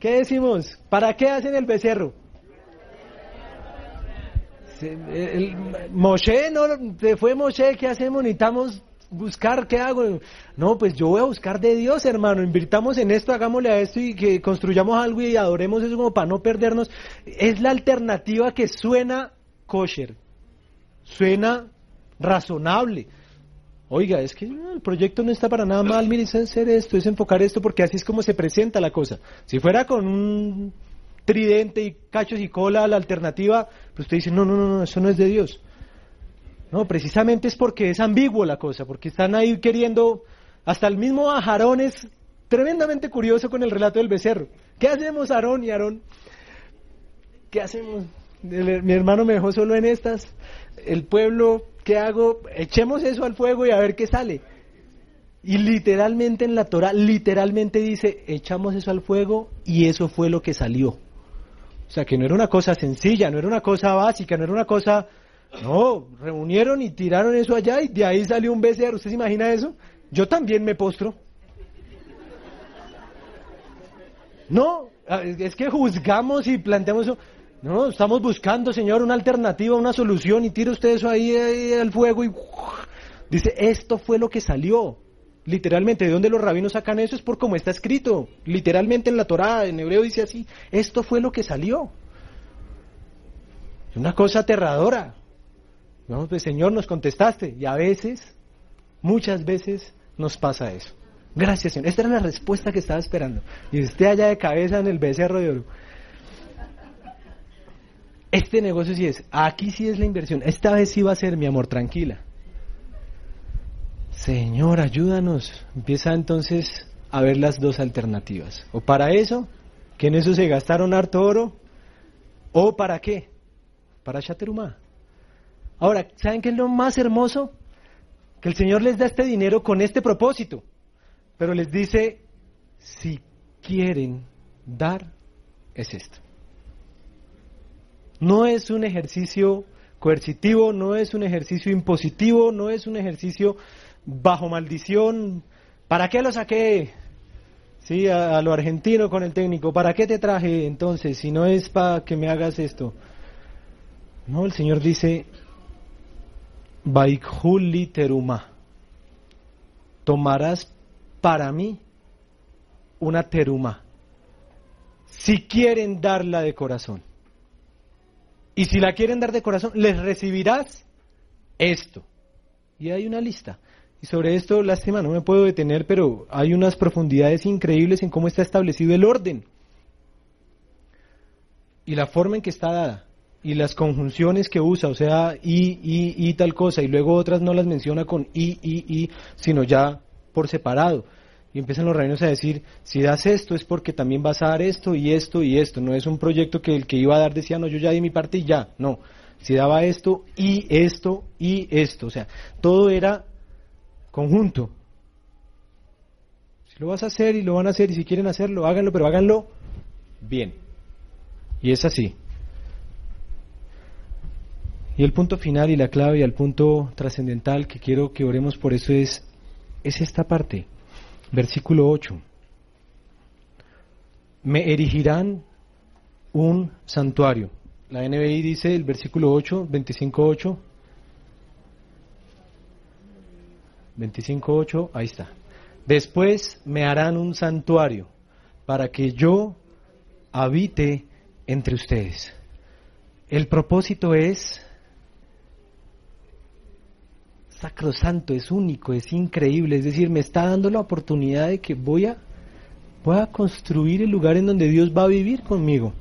¿Qué decimos? ¿Para qué hacen el becerro? El, Moshe, no, fue Moshe, ¿qué hacemos? Necesitamos buscar, ¿qué hago? No, pues yo voy a buscar de Dios, hermano. Invirtamos en esto, hagámosle a esto y que construyamos algo y adoremos eso como para no perdernos. Es la alternativa que suena kosher, suena razonable. Oiga, es que el proyecto no está para nada mal, miren, es hacer esto, es enfocar esto, porque así es como se presenta la cosa. Si fuera con un tridente y cachos y cola la alternativa, pues usted dice, no, no, no, eso no es de Dios. No, precisamente es porque es ambiguo la cosa, porque están ahí queriendo, hasta el mismo Aarón es tremendamente curioso con el relato del becerro. ¿Qué hacemos Aarón y Aarón? ¿Qué hacemos? mi hermano me dejó solo en estas. El pueblo, ¿qué hago? Echemos eso al fuego y a ver qué sale. Y literalmente en la Torah, literalmente dice, echamos eso al fuego y eso fue lo que salió. O sea, que no era una cosa sencilla, no era una cosa básica, no era una cosa no, reunieron y tiraron eso allá y de ahí salió un becerro. ¿Usted se imagina eso? Yo también me postro. No, es que juzgamos y planteamos eso. No, estamos buscando, Señor, una alternativa, una solución y tira usted eso ahí, al fuego y dice, esto fue lo que salió. Literalmente, ¿de dónde los rabinos sacan eso? Es por cómo está escrito. Literalmente en la Torá, en hebreo dice así, esto fue lo que salió. Es una cosa aterradora. No, pues Señor, nos contestaste. Y a veces, muchas veces, nos pasa eso. Gracias, Señor. Esta era la respuesta que estaba esperando. Y usted allá de cabeza en el becerro de oro. Este negocio sí es. Aquí sí es la inversión. Esta vez sí va a ser, mi amor, tranquila. Señor, ayúdanos. Empieza entonces a ver las dos alternativas. O para eso, que en eso se gastaron harto oro. O para qué? Para Chaterumá. Ahora, ¿saben qué es lo más hermoso? Que el Señor les da este dinero con este propósito, pero les dice, si quieren dar, es esto. No es un ejercicio coercitivo, no es un ejercicio impositivo, no es un ejercicio bajo maldición. ¿Para qué lo saqué? Sí, a, a, lo argentino con el técnico. ¿Para qué te traje entonces si no es para que me hagas esto? No, el Señor dice, Vaikhuli teruma. Tomarás para mí una teruma. Si quieren darla de corazón. Y si la quieren dar de corazón, les recibirás esto. Y hay una lista. Y sobre esto, lástima, no me puedo detener, pero hay unas profundidades increíbles en cómo está establecido el orden. Y la forma en que está dada. Y las conjunciones que usa, o sea, y, y, y tal cosa. Y luego otras no las menciona con y, y, y, sino ya por separado. Y empiezan los reinos a decir, si das esto es porque también vas a dar esto y esto y esto. No es un proyecto que el que iba a dar decía, no, yo ya di mi parte y ya. No, si daba esto y esto y esto. O sea, todo era conjunto. Si lo vas a hacer y lo van a hacer y si quieren hacerlo, háganlo, pero háganlo bien. Y es así. Y el punto final y la clave y el punto trascendental que quiero que oremos por eso es, es esta parte. Versículo 8. Me erigirán un santuario. La NBI dice el versículo 8, 25.8. 25.8, ahí está. Después me harán un santuario para que yo habite entre ustedes. El propósito es sacrosanto, es único, es increíble. Es decir, me está dando la oportunidad de que voy a, voy a construir el lugar en donde Dios va a vivir conmigo.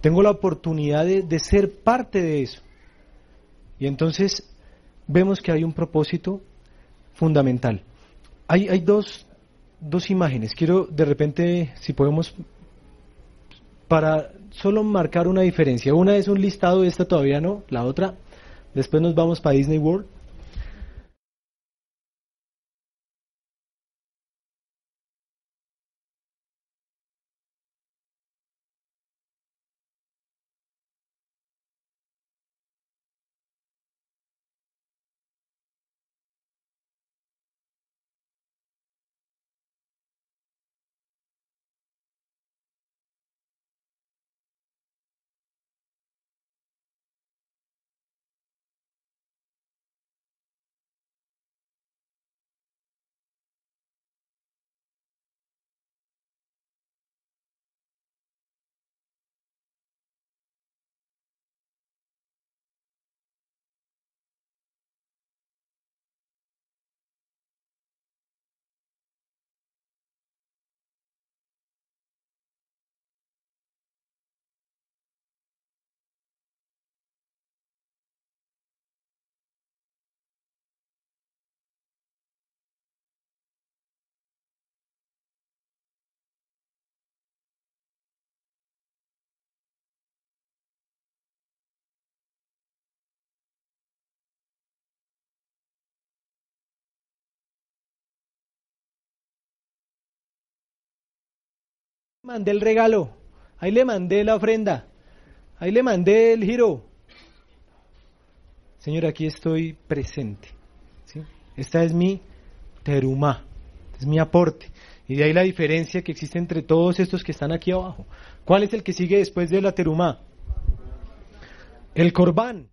Tengo la oportunidad de, de ser parte de eso. Y entonces vemos que hay un propósito fundamental. Hay, hay dos, dos imágenes. Quiero de repente, si podemos, para solo marcar una diferencia. Una es un listado, esta todavía no, la otra. Después nos vamos para Disney World. Mandé el regalo, ahí le mandé la ofrenda, ahí le mandé el giro. Señor, aquí estoy presente. Esta es mi terumá, es mi aporte. Y de ahí la diferencia que existe entre todos estos que están aquí abajo. ¿Cuál es el que sigue después de la terumá? El corbán.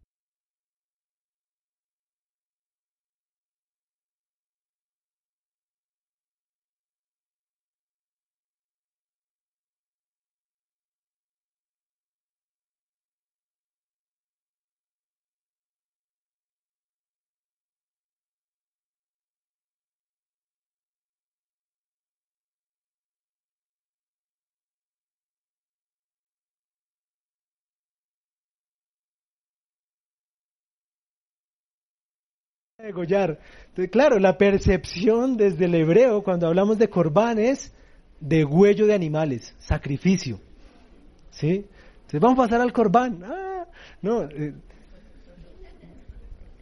Degollar. claro, la percepción desde el hebreo cuando hablamos de corbán es de huello de animales, sacrificio. ¿Sí? Entonces vamos a pasar al corbán. Ah, no, eh,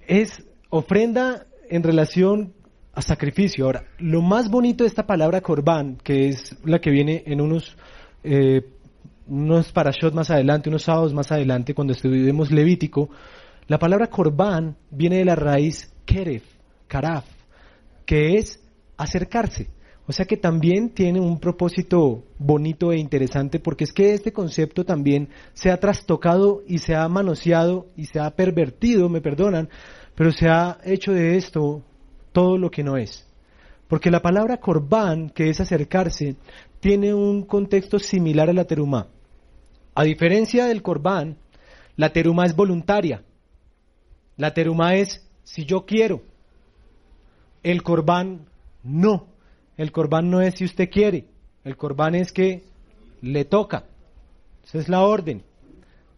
es ofrenda en relación a sacrificio. Ahora, lo más bonito de esta palabra corbán, que es la que viene en unos, eh, unos parashot más adelante, unos sábados más adelante, cuando estudiemos Levítico, la palabra corbán viene de la raíz keref, karaf, que es acercarse. O sea que también tiene un propósito bonito e interesante porque es que este concepto también se ha trastocado y se ha manoseado y se ha pervertido, me perdonan, pero se ha hecho de esto todo lo que no es. Porque la palabra corbán, que es acercarse, tiene un contexto similar a la terumá. A diferencia del corbán, La teruma es voluntaria. La teruma es si yo quiero. El corbán no. El corbán no es si usted quiere. El corbán es que le toca. Esa es la orden.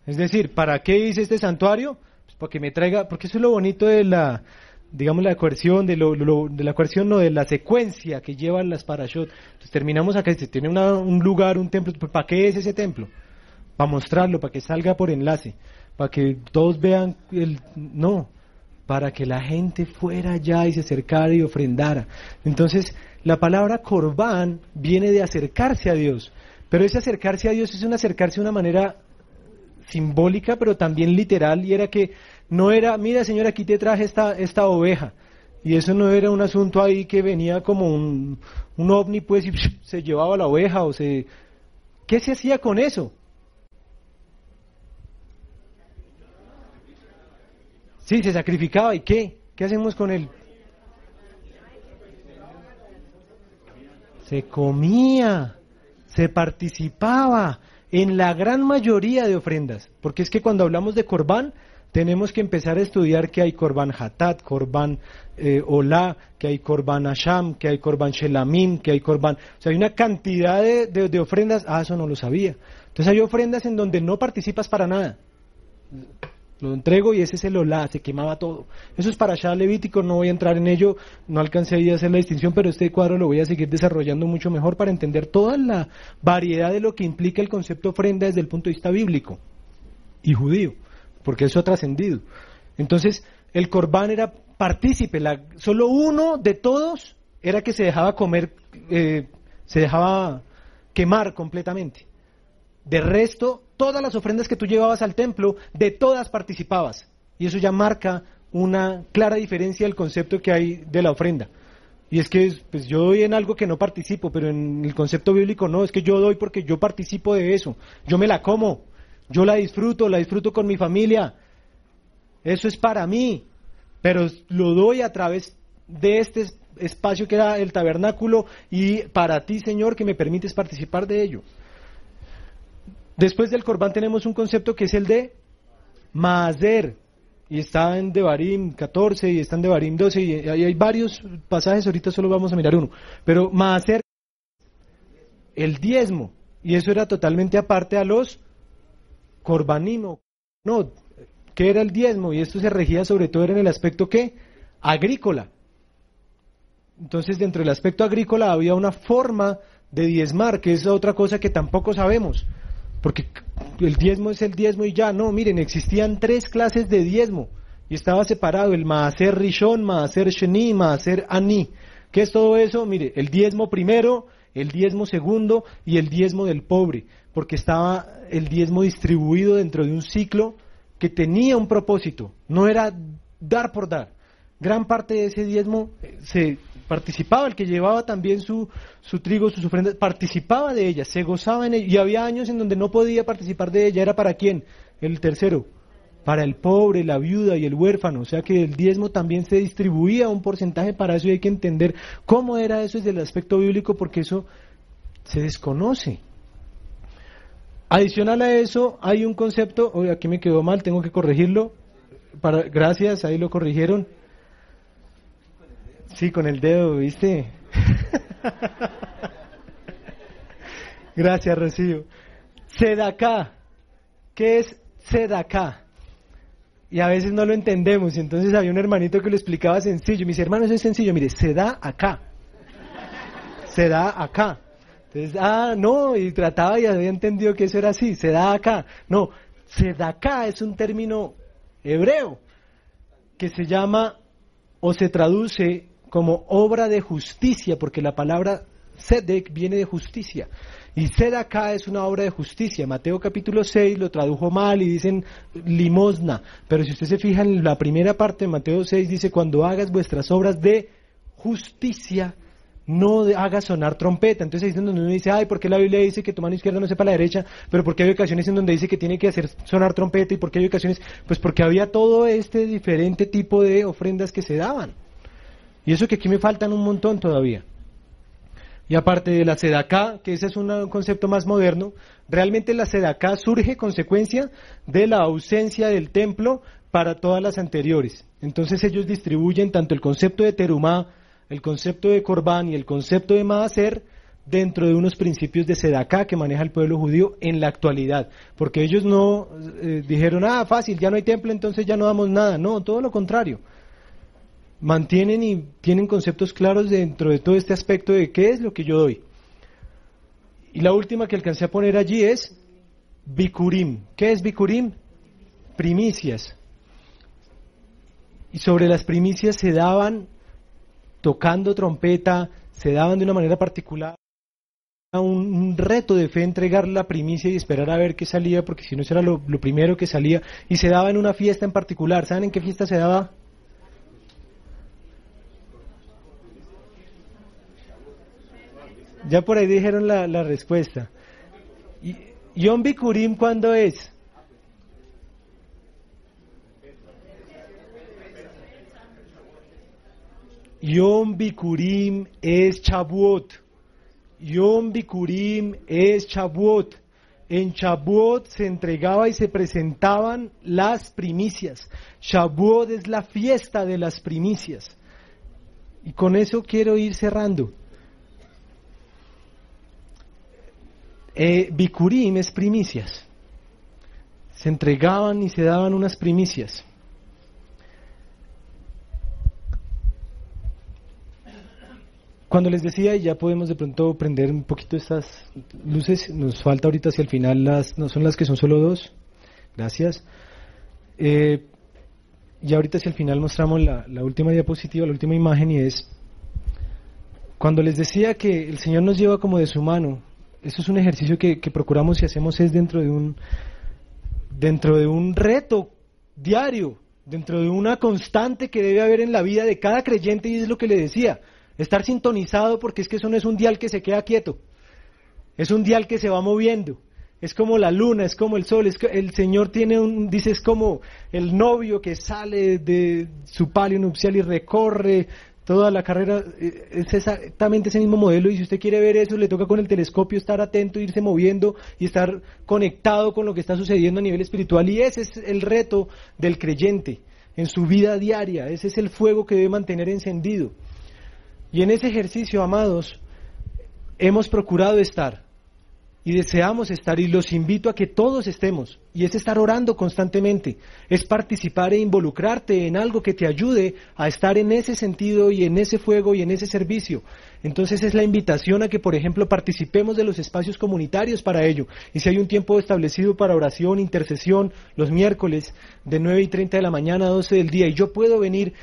Es decir, ¿para qué hice este santuario? Pues para que me traiga, porque eso es lo bonito de la, digamos, la coerción, de, de la coerción, no, de la secuencia que llevan las parashot. Entonces terminamos acá, se tiene un lugar, un templo, ¿para qué es ese templo? Para mostrarlo, para que salga por enlace, para que todos vean el... No, para que la gente fuera allá y se acercara y ofrendara. Entonces, la palabra corbán viene de acercarse a Dios, pero ese acercarse a Dios es un acercarse de una manera simbólica, pero también literal, y era que no era, mira Señor, aquí te traje esta, esta oveja, y eso no era un asunto ahí que venía como un, un ovni, pues, y se llevaba la oveja, o se... ¿Qué se hacía con eso? Sí, se sacrificaba, ¿y qué? ¿Qué hacemos con él? Se comía, se participaba en la gran mayoría de ofrendas, porque es que cuando hablamos de corbán, tenemos que empezar a estudiar que hay corbán hatat, corbán eh, que hay corbán asham, que hay corbán shelamim, que hay corbán... O sea, hay una cantidad de, de ofrendas, ah, eso no lo sabía. Entonces hay ofrendas en donde no participas para nada. Lo entrego y ese es el olá, se quemaba todo. Eso es para allá Levítico, no voy a entrar en ello, no alcancé a hacer la distinción, pero este cuadro lo voy a seguir desarrollando mucho mejor para entender toda la variedad de lo que implica el concepto ofrenda desde el punto de vista bíblico y judío, porque eso ha trascendido. Entonces, el corbán era partícipe, la, solo uno de todos era que se dejaba comer, eh, se dejaba quemar completamente. De resto, todas las ofrendas que tú llevabas al templo, de todas participabas. Y eso ya marca una clara diferencia del concepto que hay de la ofrenda. Y es que pues yo doy en algo que no participo, pero en el concepto bíblico no, es que yo doy porque yo participo de eso. Yo me la como, yo la disfruto, la disfruto con mi familia. Eso es para mí, pero lo doy a través de este espacio que era el tabernáculo y para ti, Señor, que me permites participar de ello. Después del corbán tenemos un concepto que es el de Maaser. Y está en Devarim 14 y está en Devarim 12 y hay, varios pasajes, ahorita solo vamos a mirar uno. Pero Maaser, el diezmo. Y eso era totalmente aparte a los corbanim. No, ¿qué era el diezmo? Y esto se regía sobre todo en el aspecto que agrícola. Entonces, dentro del aspecto agrícola había una forma de diezmar, que es otra cosa que tampoco sabemos. Porque el diezmo es el diezmo y ya, no, miren, existían tres clases de diezmo y estaba separado el Maaser Rishon, Maaser Sheni, Maaser Ani. ¿Qué es todo eso? Mire, el diezmo primero, el diezmo segundo y el diezmo del pobre, porque estaba el diezmo distribuido dentro de un ciclo que tenía un propósito, no era dar por dar. Gran parte de ese diezmo eh, se participaba, el que llevaba también su, su trigo, sus ofrendas, participaba de ella, se gozaba en ella. Y había años en donde no podía participar de ella. ¿Era para quién? El tercero. Para el pobre, la viuda y el huérfano. O sea que el diezmo también se distribuía un porcentaje para eso y hay que entender cómo era eso desde el aspecto bíblico porque eso se desconoce. Adicional a eso, hay un concepto, hoy aquí me quedó mal, tengo que corregirlo. Para, gracias, ahí lo corrigieron Sí, con el dedo, ¿viste? Gracias, Rocío. Sedacá. ¿Qué es sedacá? Y a veces no lo entendemos. Y entonces había un hermanito que lo explicaba sencillo. Mis hermanos es sencillo. Mire, se da acá. Se da acá. Entonces, ah, no, y trataba y había entendido que eso era así. Se da acá. No, sedacá es un término hebreo que se llama o se traduce como obra de justicia, porque la palabra Sedek viene de justicia. Y acá es una obra de justicia. Mateo capítulo 6 lo tradujo mal y dicen limosna. Pero si usted se fija en la primera parte de Mateo 6 dice, cuando hagas vuestras obras de justicia, no hagas sonar trompeta. Entonces ahí es donde uno dice, ay, ¿por qué la Biblia dice que tu mano izquierda no sepa la derecha? Pero ¿por qué hay ocasiones en donde dice que tiene que hacer sonar trompeta? ¿Y por qué hay ocasiones? Pues porque había todo este diferente tipo de ofrendas que se daban. Y eso que aquí me faltan un montón todavía. Y aparte de la sedaká, que ese es un concepto más moderno, realmente la sedaká surge consecuencia de la ausencia del templo para todas las anteriores. Entonces ellos distribuyen tanto el concepto de terumá, el concepto de corbán y el concepto de maaser dentro de unos principios de sedaká que maneja el pueblo judío en la actualidad. Porque ellos no eh, dijeron, ah, fácil, ya no hay templo, entonces ya no damos nada. No, todo lo contrario mantienen y tienen conceptos claros dentro de todo este aspecto de qué es lo que yo doy. Y la última que alcancé a poner allí es Bikurim. ¿Qué es Bikurim? Primicias. Y sobre las primicias se daban tocando trompeta, se daban de una manera particular. Un, un, reto de fe entregar la primicia y esperar a ver qué salía, porque si no, eso era lo, lo primero que salía. Y se daba en una fiesta en particular. ¿Saben en qué fiesta se daba? Ya por ahí dijeron la, respuesta. ¿Y Yom Bikurim cuándo es? Yom Bikurim es Chabuot. Yom Bikurim es Chabuot. En Chabuot se entregaba y se presentaban las primicias. Chabuot es la fiesta de las primicias. Y con eso quiero ir cerrando. Eh, Bikurim es primicias. Se entregaban y se daban unas primicias. Cuando les decía, y ya podemos de pronto prender un poquito estas luces, nos falta ahorita hacia el final, las, no son las que son solo dos, gracias. Eh, y ahorita hacia el final mostramos la, la última diapositiva, la última imagen, y es, cuando les decía que el Señor nos lleva como de su mano, eso es un ejercicio que, procuramos y hacemos es dentro de un dentro de un reto diario, dentro de una constante que debe haber en la vida de cada creyente y es lo que le decía, estar sintonizado porque es que eso no es un dial que se queda quieto, es un dial que se va moviendo. Es como la luna, es como el sol, es el Señor tiene un, dice, es como el novio que sale de su palio nupcial y recorre toda la carrera eh, es exactamente ese mismo modelo y si usted quiere ver eso le toca con el telescopio estar atento, irse moviendo y estar conectado con lo que está sucediendo a nivel espiritual y ese es el reto del creyente en su vida diaria, ese es el fuego que debe mantener encendido. Y en ese ejercicio, amados, hemos procurado estar y deseamos estar y los invito a que todos estemos y es estar orando constantemente, es participar e involucrarte en algo que te ayude a estar en ese sentido y en ese fuego y en ese servicio. Entonces es la invitación a que, por ejemplo, participemos de los espacios comunitarios para ello. Y si hay un tiempo establecido para oración, intercesión, los miércoles de 9 y 30 de la mañana a 12 del día, y yo puedo venir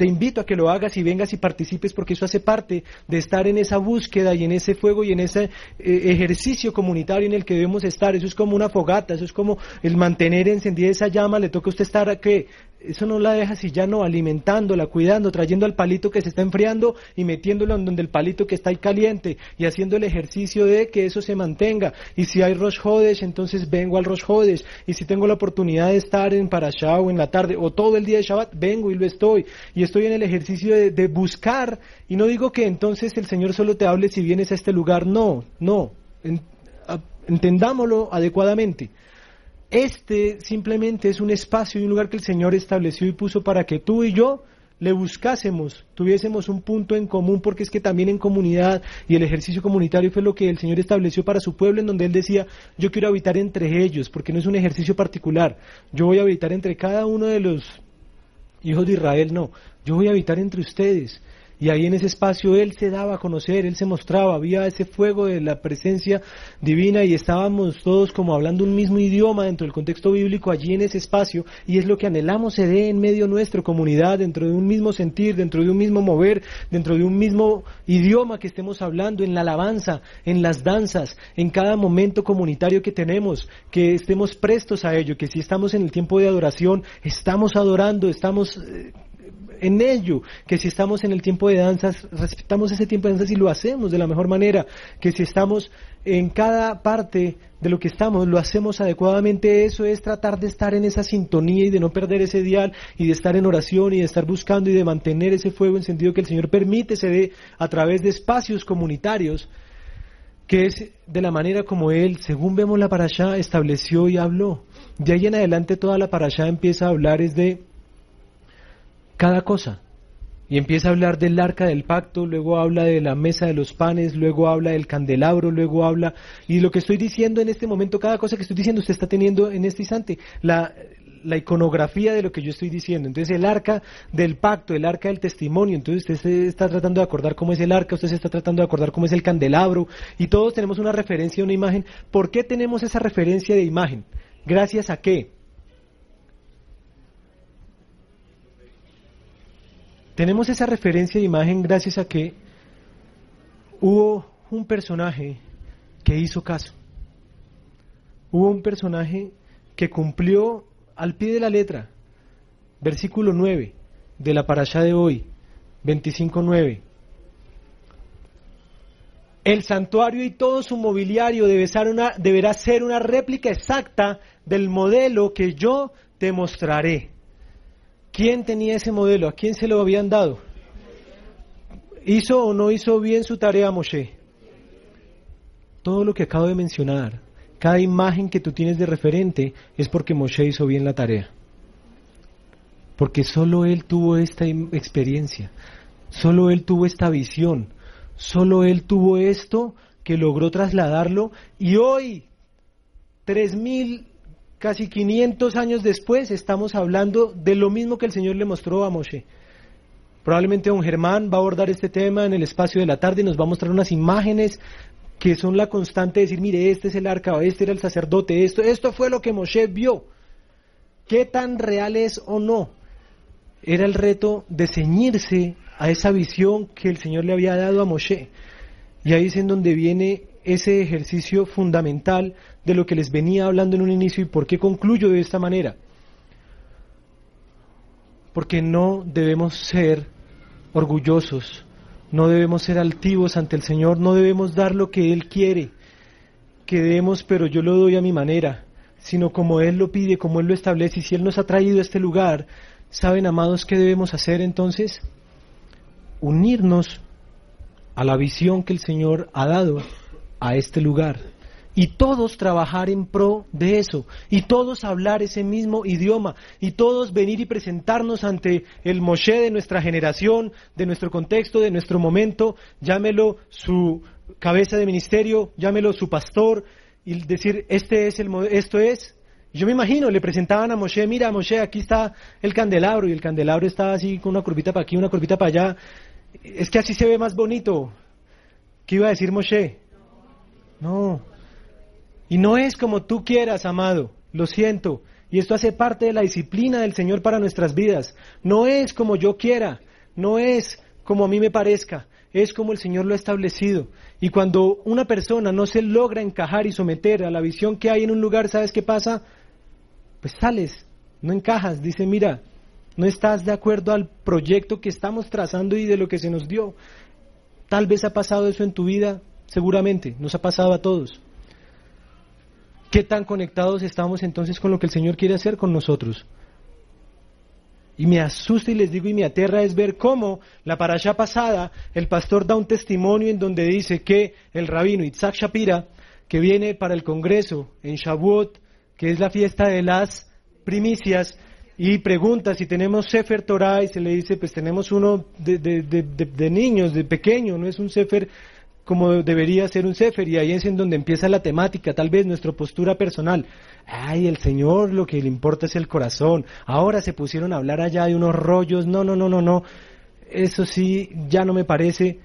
te invito a que lo hagas y vengas y participes porque eso hace parte de estar en esa búsqueda y en ese fuego y en ese eh, ejercicio comunitario en el que debemos estar. Eso es como una fogata, eso es como el mantener encendida esa llama. Le toca a usted estar a que eso no la deja si ya no, alimentándola, cuidando, trayendo al palito que se está enfriando y metiéndolo en donde el palito que está ahí caliente y haciendo el ejercicio de que eso se mantenga. Y si hay Rosh Hodesh, entonces vengo al Rosh Hodesh. Y si tengo la oportunidad de estar en Parashá o en la tarde o todo el día de Shabbat, vengo y lo estoy. Y estoy en el ejercicio de, buscar. Y no digo que entonces el Señor solo te hable si vienes a este lugar. No, no. entendámoslo adecuadamente. Este simplemente es un espacio y un lugar que el Señor estableció y puso para que tú y yo le buscásemos, tuviésemos un punto en común, porque es que también en comunidad y el ejercicio comunitario fue lo que el Señor estableció para su pueblo, en donde Él decía, yo quiero habitar entre ellos, porque no es un ejercicio particular, yo voy a habitar entre cada uno de los hijos de Israel, no, yo voy a habitar entre ustedes. Y ahí en ese espacio Él se daba a conocer, Él se mostraba, había ese fuego de la presencia divina y estábamos todos como hablando un mismo idioma dentro del contexto bíblico allí en ese espacio y es lo que anhelamos se dé en medio de nuestra comunidad, dentro de un mismo sentir, dentro de un mismo mover, dentro de un mismo idioma que estemos hablando, en la alabanza, en las danzas, en cada momento comunitario que tenemos, que estemos prestos a ello, que si estamos en el tiempo de adoración, estamos adorando, estamos... En ello, que si estamos en el tiempo de danzas, respetamos ese tiempo de danzas y lo hacemos de la mejor manera, que si estamos en cada parte de lo que estamos, lo hacemos adecuadamente, eso es tratar de estar en esa sintonía y de no perder ese dial y de estar en oración y de estar buscando y de mantener ese fuego encendido que el Señor permite se dé a través de espacios comunitarios, que es de la manera como Él, según vemos la parasha, estableció y habló. De ahí en adelante toda la parasha empieza a hablar es de cada cosa, y empieza a hablar del arca del pacto, luego habla de la mesa de los panes, luego habla del candelabro, luego habla, y lo que estoy diciendo en este momento, cada cosa que estoy diciendo, usted está teniendo en este instante la, la iconografía de lo que yo estoy diciendo. Entonces el arca del pacto, el arca del testimonio, entonces usted se está tratando de acordar cómo es el arca, usted se está tratando de acordar cómo es el candelabro, y todos tenemos una referencia, una imagen. ¿Por qué tenemos esa referencia de imagen? ¿Gracias a qué? Tenemos esa referencia de imagen gracias a que hubo un personaje que hizo caso. Hubo un personaje que cumplió al pie de la letra. Versículo 9 de la parashá de hoy, 25.9. El santuario y todo su mobiliario deberá ser una réplica exacta del modelo que yo te mostraré. ¿Quién tenía ese modelo? ¿A quién se lo habían dado? ¿Hizo o no hizo bien su tarea Moshe? Todo lo que acabo de mencionar, cada imagen que tú tienes de referente es porque Moshe hizo bien la tarea. Porque solo él tuvo esta experiencia, solo él tuvo esta visión, solo él tuvo esto que logró trasladarlo y hoy, tres mil casi 500 años después, estamos hablando de lo mismo que el Señor le mostró a Moshe. Probablemente don Germán va a abordar este tema en el espacio de la tarde y nos va a mostrar unas imágenes que son la constante de decir, mire, este es el arca, este era el sacerdote, esto, esto fue lo que Moshe vio. ¿Qué tan real es o no? Era el reto de ceñirse a esa visión que el Señor le había dado a Moshe. Y ahí es en donde viene ese ejercicio fundamental de lo que les venía hablando en un inicio y por qué concluyo de esta manera. Porque no debemos ser orgullosos, no debemos ser altivos ante el Señor, no debemos dar lo que Él quiere, que demos, pero yo lo doy a mi manera, sino como Él lo pide, como Él lo establece, y si Él nos ha traído a este lugar, ¿saben, amados, qué debemos hacer entonces? Unirnos a la visión que el Señor ha dado a este lugar y todos trabajar en pro de eso, y todos hablar ese mismo idioma, y todos venir y presentarnos ante el Moshe de nuestra generación, de nuestro contexto, de nuestro momento, llámelo su cabeza de ministerio, llámelo su pastor, y decir, este es el esto es. Yo me imagino, le presentaban a Moshe, mira Moshe, aquí está el candelabro, y el candelabro estaba así con una curvita para aquí, una curvita para allá. Es que así se ve más bonito. ¿Qué iba a decir Moshe? No, y no es como tú quieras, amado, lo siento. Y esto hace parte de la disciplina del Señor para nuestras vidas. No es como yo quiera, no es como a mí me parezca, es como el Señor lo ha establecido. Y cuando una persona no se logra encajar y someter a la visión que hay en un lugar, ¿sabes qué pasa? Pues sales, no encajas, dice, mira, no estás de acuerdo al proyecto que estamos trazando y de lo que se nos dio. Tal vez ha pasado eso en tu vida, seguramente, nos ha pasado a todos. ¿Qué tan conectados estamos entonces con lo que el Señor quiere hacer con nosotros? Y me asusta y les digo y me aterra es ver cómo la parasha pasada el pastor da un testimonio en donde dice que el rabino Itzhak Shapira, que viene para el Congreso en Shavuot, que es la fiesta de las primicias, y pregunta si tenemos Sefer Torah y se le dice, pues tenemos uno de, de, niños, de pequeño, no es un Sefer como debería ser un Sefer, y ahí es en donde empieza la temática, tal vez nuestra postura personal. Ay, el Señor lo que le importa es el corazón. Ahora se pusieron a hablar allá de unos rollos. No, no, no, no, no. Eso sí, ya no me parece.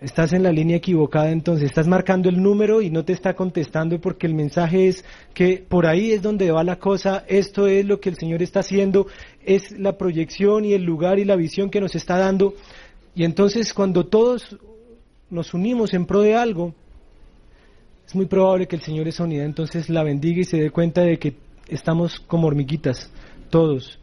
Estás en la línea equivocada, entonces estás marcando el número y no te está contestando porque el mensaje es que por ahí es donde va la cosa, esto es lo que el Señor está haciendo, es la proyección y el lugar y la visión que nos está dando. Y entonces cuando todos nos unimos en pro de algo, es muy probable que el Señor esa unidad entonces la bendiga y se dé cuenta de que estamos como hormiguitas, todos,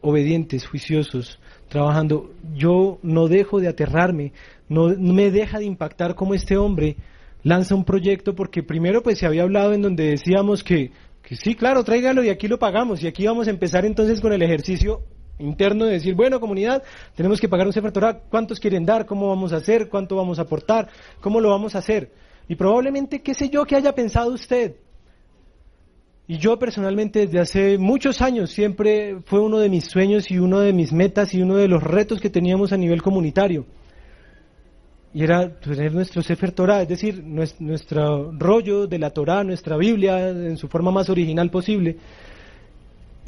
obedientes, juiciosos, trabajando. Yo no dejo de aterrarme, no, me deja de impactar como este hombre lanza un proyecto porque primero pues se había hablado en donde decíamos que, que sí, claro, tráigalo y aquí lo pagamos y aquí vamos a empezar entonces con el ejercicio interno de decir, bueno, comunidad, tenemos que pagar un Sefer Torah, ¿cuántos quieren dar? ¿Cómo vamos a hacer? ¿Cuánto vamos a aportar? ¿Cómo lo vamos a hacer? Y probablemente, qué sé yo, que haya pensado usted. Y yo personalmente desde hace muchos años siempre fue uno de mis sueños y uno de mis metas y uno de los retos que teníamos a nivel comunitario. Y era tener nuestro Sefer Torah, es decir, nuestro rollo de la Torah, nuestra Biblia en su forma más original posible.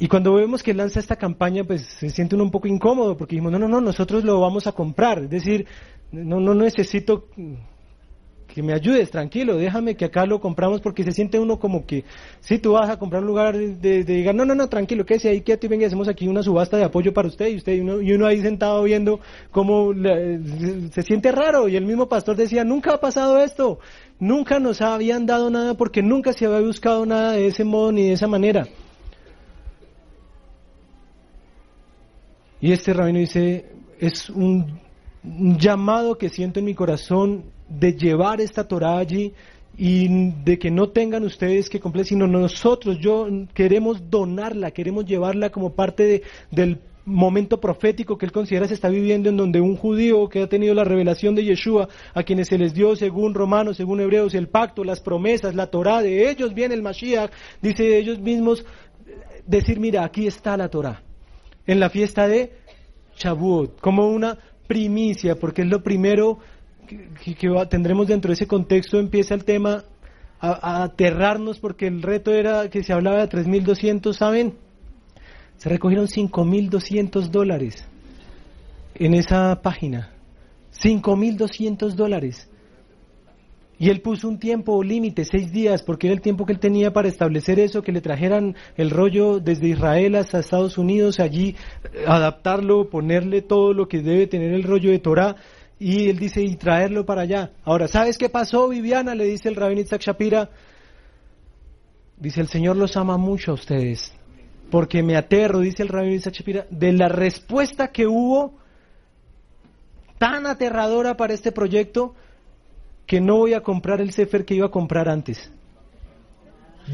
Y cuando vemos que lanza esta campaña, pues se siente uno un poco incómodo porque dijimos, no, no, no, nosotros lo vamos a comprar. Es decir, no, no necesito que me ayudes, tranquilo, déjame que acá lo compramos porque se siente uno como que, si tú vas a comprar un lugar de, de, no, no, no, tranquilo, que si ahí, que y venga, hacemos aquí una subasta de apoyo para usted y usted y uno, y uno ahí sentado viendo cómo se siente raro y el mismo pastor decía, nunca ha pasado esto, nunca nos habían dado nada porque nunca se había buscado nada de ese modo ni de esa manera. Y este rabino dice, es un llamado que siento en mi corazón de llevar esta Torah allí y de que no tengan ustedes que cumplir, sino nosotros, yo queremos donarla, queremos llevarla como parte del momento profético que él considera se está viviendo en donde un judío que ha tenido la revelación de Yeshua, a quienes se les dio según romanos, según hebreos, el pacto, las promesas, la Torah, de ellos viene el Mashiach, dice de ellos mismos, decir, mira, aquí está la Torah, en la fiesta de Shavuot, como una primicia, porque es lo primero que, tendremos dentro de ese contexto empieza el tema a, aterrarnos porque el reto era que se hablaba de 3.200, ¿saben? Se recogieron 5.200 dólares en esa página. 5.200 dólares. Y él puso un tiempo límite, seis días, porque era el tiempo que él tenía para establecer eso, que le trajeran el rollo desde Israel hasta Estados Unidos, allí adaptarlo, ponerle todo lo que debe tener el rollo de Torah. Y él dice, y traerlo para allá. Ahora, ¿sabes qué pasó, Viviana? Le dice el rabino Isaac Shapira. Dice, el Señor los ama mucho a ustedes. Porque me aterro, dice el rabino Isaac Shapira, de la respuesta que hubo tan aterradora para este proyecto que no voy a comprar el Sefer que iba a comprar antes.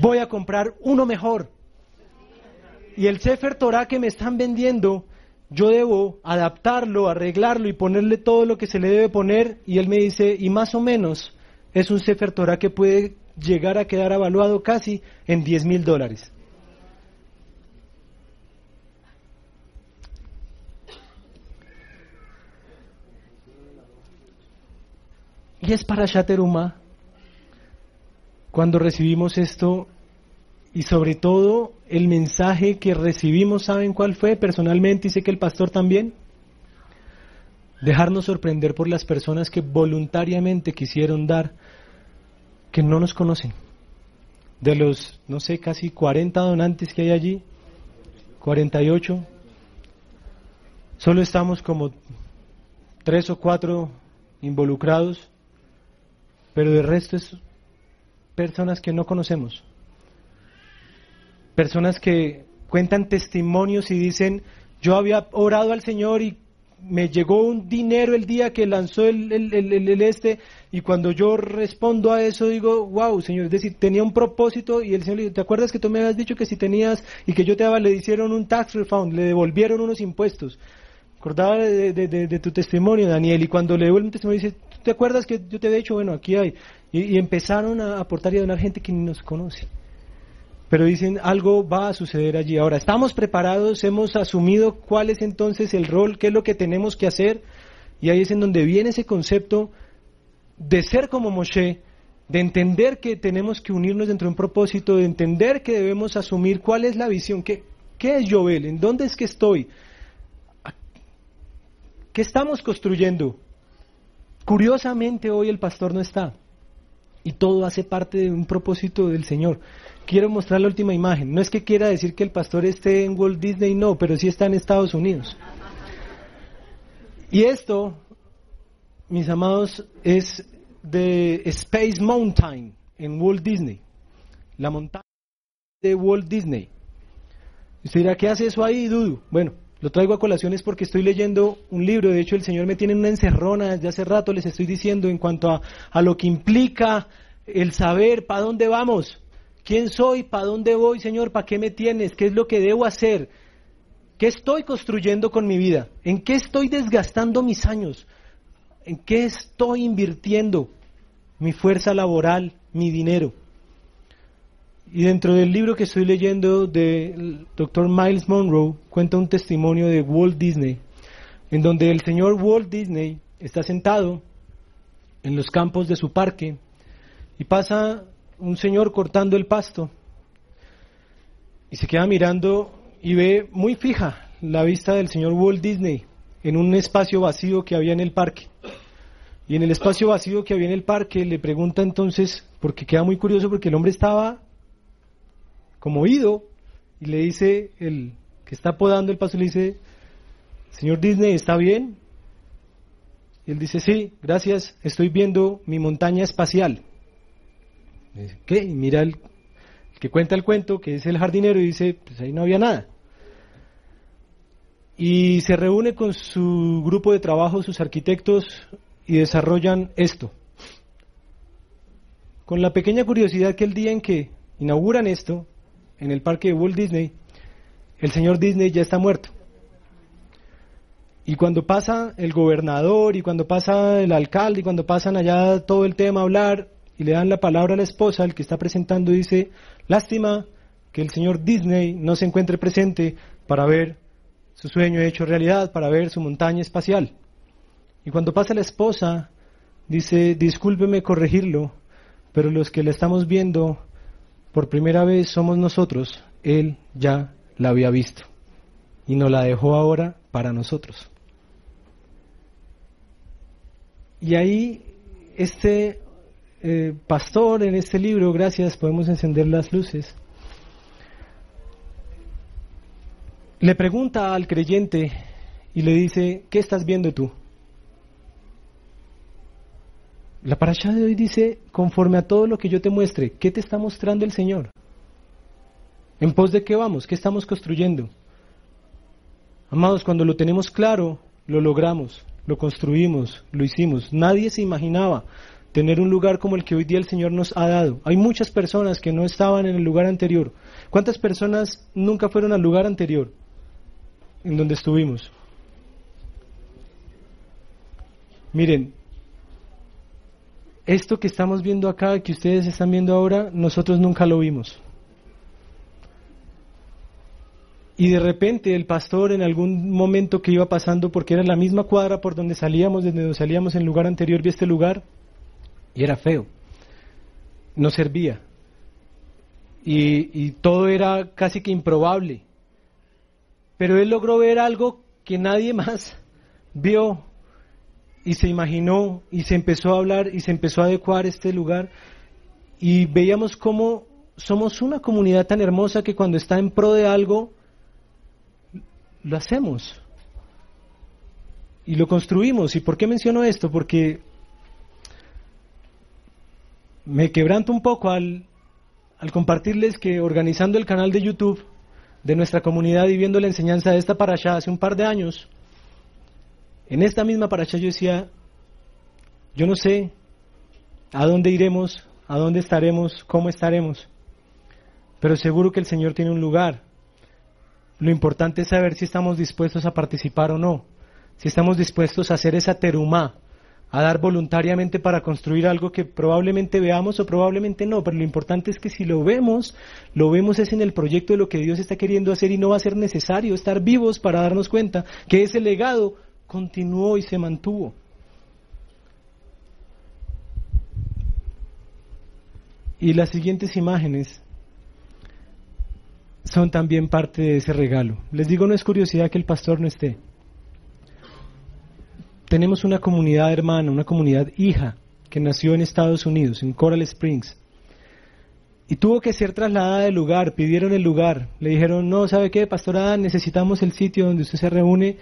Voy a comprar uno mejor. Y el Sefer Torah que me están vendiendo yo debo adaptarlo, arreglarlo y ponerle todo lo que se le debe poner. Y él me dice, y más o menos es un Sefer Torah que puede llegar a quedar evaluado casi en 10 mil dólares. Y es para Shateruma, cuando recibimos esto, y sobre todo el mensaje que recibimos, ¿saben cuál fue personalmente? Y sé que el pastor también. Dejarnos sorprender por las personas que voluntariamente quisieron dar, que no nos conocen. De los, no sé, casi 40 donantes que hay allí, 48, solo estamos como tres o cuatro involucrados, pero de resto es personas que no conocemos personas que cuentan testimonios y dicen, yo había orado al Señor y me llegó un dinero el día que lanzó el, el, este y cuando yo respondo a eso digo, wow, Señor, es decir, tenía un propósito y el Señor le dijo, ¿te acuerdas que tú me habías dicho que si tenías y que yo te daba, le hicieron un tax refund, le devolvieron unos impuestos? Acordaba de, de, tu testimonio, Daniel, y cuando le devuelve un testimonio dice, ¿te acuerdas que yo te había dicho, bueno, aquí hay? Y, empezaron a aportar y a donar gente que ni nos conoce pero dicen algo va a suceder allí. Ahora, estamos preparados, hemos asumido cuál es entonces el rol, qué es lo que tenemos que hacer, y ahí es en donde viene ese concepto de ser como Moshe, de entender que tenemos que unirnos dentro de un propósito, de entender que debemos asumir cuál es la visión, qué, qué es Joel, en dónde es que estoy, qué estamos construyendo. Curiosamente hoy el pastor no está y todo hace parte de un propósito del Señor quiero mostrar la última imagen. No es que quiera decir que el pastor esté en Walt Disney, no, pero sí está en Estados Unidos. Y esto, mis amados, es de Space Mountain en Walt Disney. La montaña de Walt Disney. usted dirá, ¿qué hace eso ahí, Dudu? Bueno, Lo traigo a colaciones porque estoy leyendo un libro, de hecho el Señor me tiene en una encerrona desde hace rato, les estoy diciendo en cuanto a, a lo que implica el saber para dónde vamos, quién soy, para dónde voy, Señor, para qué me tienes, qué es lo que debo hacer, qué estoy construyendo con mi vida, en qué estoy desgastando mis años, en qué estoy invirtiendo mi fuerza laboral, mi dinero. Y dentro del libro que estoy leyendo del doctor Miles Monroe cuenta un testimonio de Walt Disney, en donde el señor Walt Disney está sentado en los campos de su parque y pasa un señor cortando el pasto y se queda mirando y ve muy fija la vista del señor Walt Disney en un espacio vacío que había en el parque. Y en el espacio vacío que había en el parque le pregunta entonces, porque queda muy curioso porque el hombre estaba como oído y le dice el que está podando el paso, le dice, señor Disney, ¿está bien? Y él dice, sí, gracias, estoy viendo mi montaña espacial. ¿Qué? Y mira el, que cuenta el cuento, que es el jardinero, y dice, pues ahí no había nada. Y se reúne con su grupo de trabajo, sus arquitectos, y desarrollan esto. Con la pequeña curiosidad que el día en que inauguran esto, en el parque de Walt Disney, el señor Disney ya está muerto. Y cuando pasa el gobernador y cuando pasa el alcalde y cuando pasan allá todo el tema a hablar y le dan la palabra a la esposa, el que está presentando dice, lástima que el señor Disney no se encuentre presente para ver su sueño hecho realidad, para ver su montaña espacial. Y cuando pasa la esposa, dice, discúlpeme corregirlo, pero los que la estamos viendo por primera vez somos nosotros, Él ya la había visto y nos la dejó ahora para nosotros. Y ahí este eh, pastor en este libro, gracias, podemos encender las luces, le pregunta al creyente y le dice, ¿qué estás viendo tú? La parasha de hoy dice, conforme a todo lo que yo te muestre, ¿qué te está mostrando el Señor? ¿En pos de qué vamos? ¿Qué estamos construyendo? Amados, cuando lo tenemos claro, lo logramos, lo construimos, lo hicimos. Nadie se imaginaba tener un lugar como el que hoy día el Señor nos ha dado. Hay muchas personas que no estaban en el lugar anterior. ¿Cuántas personas nunca fueron al lugar anterior en donde estuvimos? Miren, esto que estamos viendo acá, que ustedes están viendo ahora, nosotros nunca lo vimos. Y de repente el pastor en algún momento que iba pasando, porque era la misma cuadra por donde salíamos, desde donde salíamos en el lugar anterior, vio este lugar y era feo. No servía. Y todo era casi que improbable. Pero él logró ver algo que nadie más vio y se imaginó y se empezó a hablar y se empezó a adecuar este lugar y veíamos cómo somos una comunidad tan hermosa que cuando está en pro de algo, lo hacemos y lo construimos. ¿Y por qué menciono esto? Porque me quebranto un poco al, compartirles que organizando el canal de YouTube de nuestra comunidad y viendo la enseñanza de esta para allá hace un par de años, en esta misma paracha yo decía, yo no sé a dónde iremos, a dónde estaremos, cómo estaremos, pero seguro que el Señor tiene un lugar. Lo importante es saber si estamos dispuestos a participar o no, si estamos dispuestos a hacer esa terumá, a dar voluntariamente para construir algo que probablemente veamos o probablemente no, pero lo importante es que si lo vemos, lo vemos es en el proyecto de lo que Dios está queriendo hacer y no va a ser necesario estar vivos para darnos cuenta que ese legado continuó y se mantuvo. Y las siguientes imágenes son también parte de ese regalo. Les digo, no es curiosidad que el pastor no esté. Tenemos una comunidad hermana, una comunidad hija, que nació en Estados Unidos, en Coral Springs. Y tuvo que ser trasladada del lugar, pidieron el lugar. Le dijeron, no, ¿sabe qué, pastorada? Necesitamos el sitio donde usted se reúne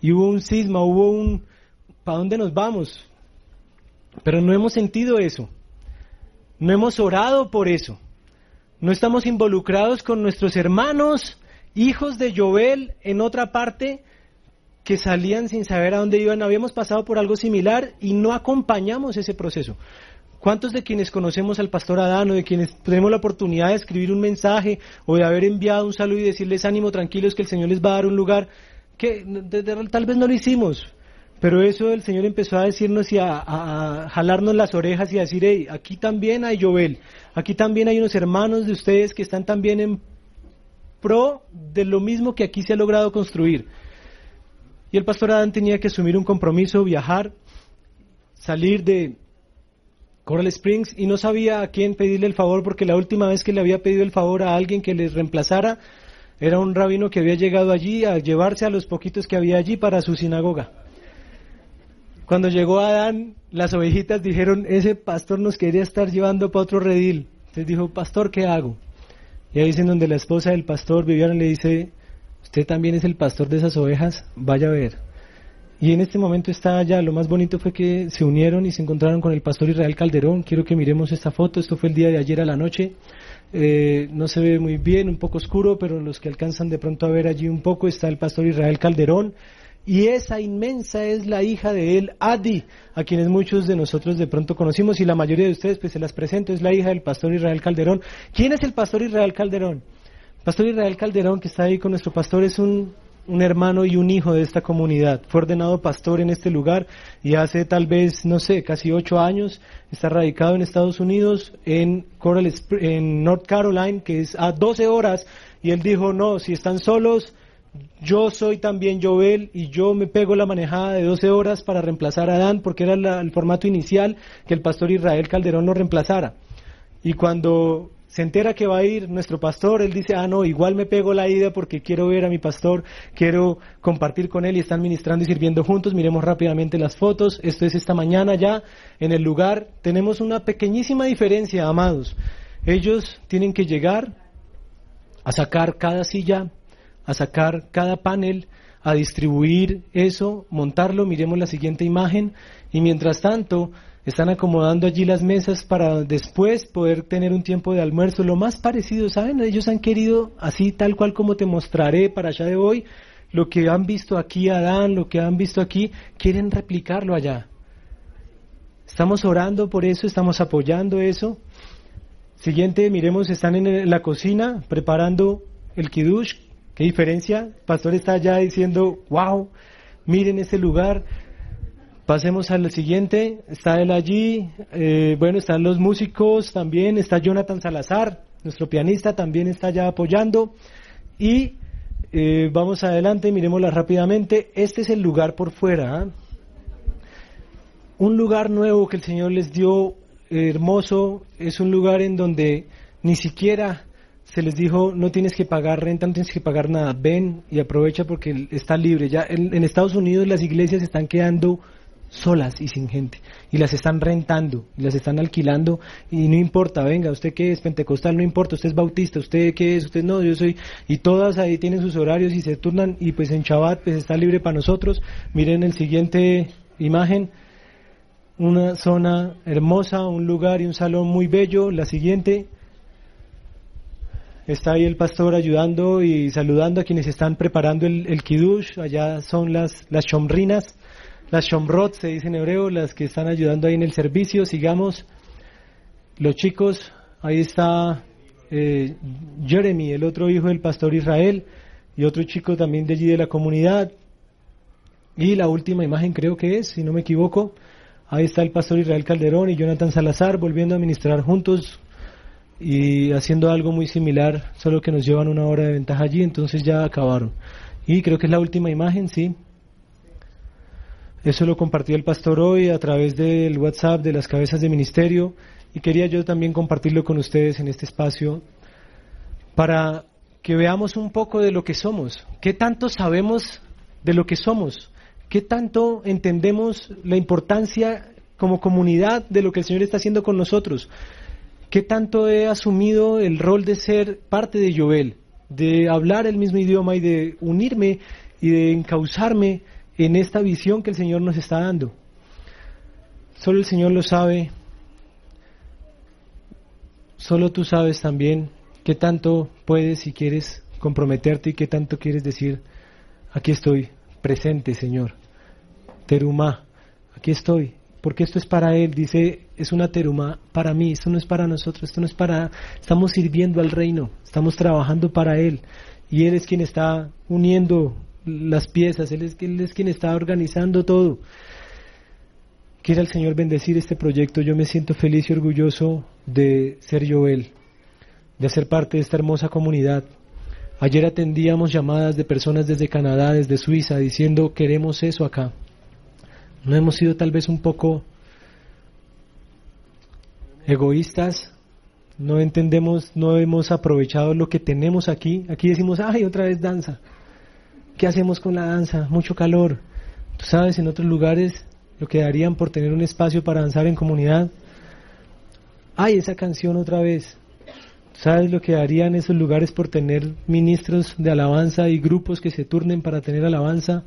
y hubo un cisma, hubo un ¿para dónde nos vamos? Pero no hemos sentido eso. No hemos orado por eso. No estamos involucrados con nuestros hermanos hijos de Joel en otra parte que salían sin saber a dónde iban. Habíamos pasado por algo similar y no acompañamos ese proceso. ¿Cuántos de quienes conocemos al pastor Adán o de quienes tenemos la oportunidad de escribir un mensaje o de haber enviado un saludo y decirles ánimo, tranquilos, que el Señor les va a dar un lugar, que tal vez no lo hicimos? Pero eso el Señor empezó a decirnos y a, jalarnos las orejas y a decir, hey, aquí también hay Jovel, aquí también hay unos hermanos de ustedes que están también en pro de lo mismo que aquí se ha logrado construir. Y el pastor Adán tenía que asumir un compromiso, viajar, salir de Coral Springs y no sabía a quién pedirle el favor porque la última vez que le había pedido el favor a alguien que les reemplazara era un rabino que había llegado allí a llevarse a los poquitos que había allí para su sinagoga. Cuando llegó Adán, las ovejitas dijeron, ese pastor nos quería estar llevando para otro redil. Entonces dijo, pastor, ¿qué hago? Y ahí dicen donde la esposa del pastor, Viviana, le dice, usted también es el pastor de esas ovejas, vaya a ver. Y en este momento está allá, lo más bonito fue que se unieron y se encontraron con el pastor Israel Calderón. Quiero que miremos esta foto, esto fue el día de ayer a la noche. Eh, no se ve muy bien, un poco oscuro, pero los que alcanzan de pronto a ver allí un poco está el pastor Israel Calderón y esa inmensa es la hija de él, Adi, a quienes muchos de nosotros de pronto conocimos y la mayoría de ustedes pues se las presento, es la hija del pastor Israel Calderón. ¿Quién es el pastor Israel Calderón? pastor Israel Calderón que está ahí con nuestro pastor es un, un hermano y un hijo de esta comunidad. Fue ordenado pastor en este lugar y hace tal vez, no sé, casi ocho años está radicado en Estados Unidos, en, Coral, en North Carolina, que es a 12 horas, y él dijo, no, si están solos, yo soy también Joel y yo me pego la manejada de 12 horas para reemplazar a Adán porque era el formato inicial que el pastor Israel Calderón lo reemplazara. Y cuando se entera que va a ir nuestro pastor, él dice, ah, no, igual me pego la ida porque quiero ver a mi pastor, quiero compartir con él y están ministrando y sirviendo juntos. Miremos rápidamente las fotos. Esto es esta mañana ya en el lugar. Tenemos una pequeñísima diferencia, amados. Ellos tienen que llegar a sacar cada silla a sacar cada panel, a distribuir eso, montarlo, miremos la siguiente imagen, y mientras tanto están acomodando allí las mesas para después poder tener un tiempo de almuerzo, lo más parecido, ¿saben? Ellos han querido, así tal cual como te mostraré para allá de hoy, lo que han visto aquí Adán, lo que han visto aquí, quieren replicarlo allá. Estamos orando por eso, estamos apoyando eso. Siguiente, miremos, están en la cocina preparando el kiddush, ¿Qué diferencia? El pastor está ya diciendo, wow, miren ese lugar. Pasemos al siguiente, está él allí, eh, bueno, están los músicos también, está Jonathan Salazar, nuestro pianista también está ya apoyando. Y eh, vamos adelante, miremosla rápidamente. Este es el lugar por fuera. ¿ah? Un lugar nuevo que el Señor les dio, hermoso, es un lugar en donde ni siquiera se les dijo no tienes que pagar renta, no tienes que pagar nada, ven y aprovecha porque está libre. Ya en, Estados Unidos las iglesias están quedando solas y sin gente y las están rentando y las están alquilando y no importa, venga, usted qué es pentecostal, no importa, usted es bautista, usted qué es, usted no, yo soy y todas ahí tienen sus horarios y se turnan y pues en Shabbat pues está libre para nosotros. Miren el siguiente imagen, una zona hermosa, un lugar y un salón muy bello, la siguiente Está ahí el pastor ayudando y saludando a quienes están preparando el, el kiddush. Allá son las, las shomrinas, las shomrot se dice en hebreo, las que están ayudando ahí en el servicio. Sigamos. Los chicos, ahí está eh, Jeremy, el otro hijo del pastor Israel, y otro chico también de allí de la comunidad. Y la última imagen creo que es, si no me equivoco, ahí está el pastor Israel Calderón y Jonathan Salazar volviendo a ministrar juntos y haciendo algo muy similar, solo que nos llevan una hora de ventaja allí, entonces ya acabaron. Y creo que es la última imagen, sí. Eso lo compartió el pastor hoy a través del WhatsApp de las cabezas de ministerio y quería yo también compartirlo con ustedes en este espacio para que veamos un poco de lo que somos, qué tanto sabemos de lo que somos, qué tanto entendemos la importancia como comunidad de lo que el Señor está haciendo con nosotros. ¿Qué tanto he asumido el rol de ser parte de Joel, de hablar el mismo idioma y de unirme y de encauzarme en esta visión que el Señor nos está dando? Solo el Señor lo sabe. Solo tú sabes también qué tanto puedes y quieres comprometerte y qué tanto quieres decir, aquí estoy, presente, Señor. Terumá, aquí estoy, porque esto es para Él, dice, es una terumá para mí, esto no es para nosotros, esto no es para, estamos sirviendo al reino, estamos trabajando para Él, y Él es quien está uniendo las piezas, Él es, él es quien está organizando todo. Quiera el Señor bendecir este proyecto, yo me siento feliz y orgulloso de ser Joel, de ser parte de esta hermosa comunidad. Ayer atendíamos llamadas de personas desde Canadá, desde Suiza, diciendo queremos eso acá. ¿No hemos sido tal vez un poco egoístas? No entendemos, no hemos aprovechado lo que tenemos aquí. Aquí decimos, ay, otra vez danza. ¿Qué hacemos con la danza? Mucho calor. Tú sabes, en otros lugares lo que darían por tener un espacio para danzar en comunidad. Ay, esa canción otra vez. ¿Sabes lo que harían esos lugares por tener ministros de alabanza y grupos que se turnen para tener alabanza?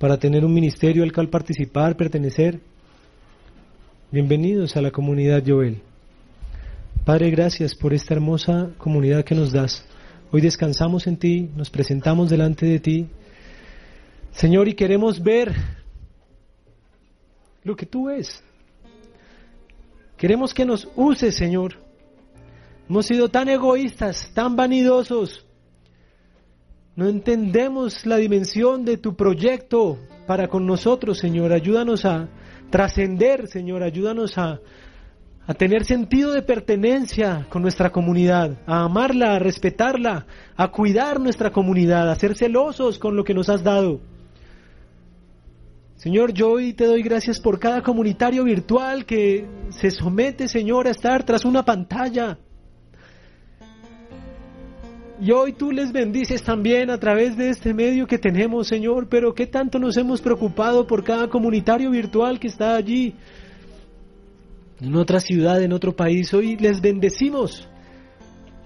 para tener un ministerio al cual participar, pertenecer. Bienvenidos a la comunidad Joel. Padre, gracias por esta hermosa comunidad que nos das. Hoy descansamos en ti, nos presentamos delante de ti. Señor, y queremos ver lo que tú ves. Queremos que nos uses, Señor. Hemos sido tan egoístas, tan vanidosos, no entendemos la dimensión de tu proyecto para con nosotros, Señor. Ayúdanos a trascender, Señor. Ayúdanos a, a tener sentido de pertenencia con nuestra comunidad, a amarla, a respetarla, a cuidar nuestra comunidad, a ser celosos con lo que nos has dado. Señor, yo hoy te doy gracias por cada comunitario virtual que se somete, Señor, a estar tras una pantalla y hoy tú les bendices también a través de este medio que tenemos, Señor, pero qué tanto nos hemos preocupado por cada comunitario virtual que está allí, en otra ciudad, en otro país. Hoy les bendecimos.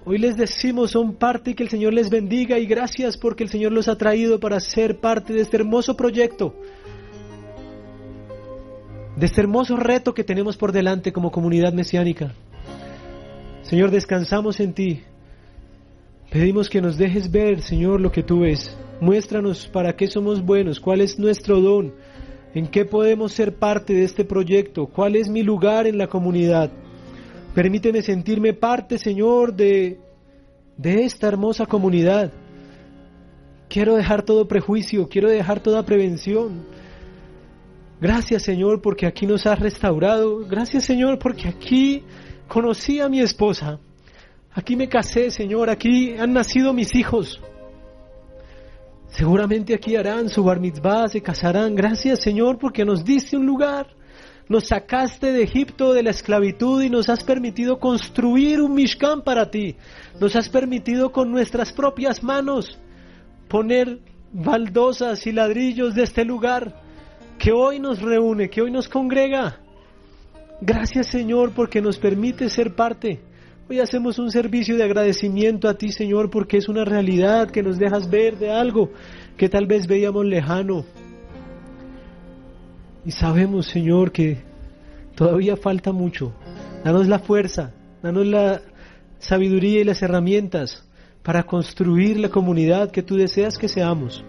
Hoy les decimos, son parte y que el Señor les bendiga y gracias porque el Señor los ha traído para ser parte de este hermoso proyecto, de este hermoso reto que tenemos por delante como comunidad mesiánica. Señor, descansamos en ti. Pedimos que nos dejes ver, Señor, lo que tú ves. Muéstranos para qué somos buenos, cuál es nuestro don, en qué podemos ser parte de este proyecto, cuál es mi lugar en la comunidad. Permíteme sentirme parte, Señor, de, de esta hermosa comunidad. Quiero dejar todo prejuicio, quiero dejar toda prevención. Gracias, Señor, porque aquí nos has restaurado. Gracias, Señor, porque aquí conocí a mi esposa. Aquí me casé, Señor, aquí han nacido mis hijos. Seguramente aquí harán su bar mitzvah, se casarán. Gracias, Señor, porque nos diste un lugar. Nos sacaste de Egipto de la esclavitud y nos has permitido construir un Mishkan para ti. Nos has permitido con nuestras propias manos poner baldosas y ladrillos de este lugar que hoy nos reúne, que hoy nos congrega. Gracias Señor porque nos permite ser parte Hoy hacemos un servicio de agradecimiento a ti, Señor, porque es una realidad que nos dejas ver de algo que tal vez veíamos lejano. Y sabemos, Señor, que todavía falta mucho. Danos la fuerza, danos la sabiduría y las herramientas para construir la comunidad que tú deseas que seamos.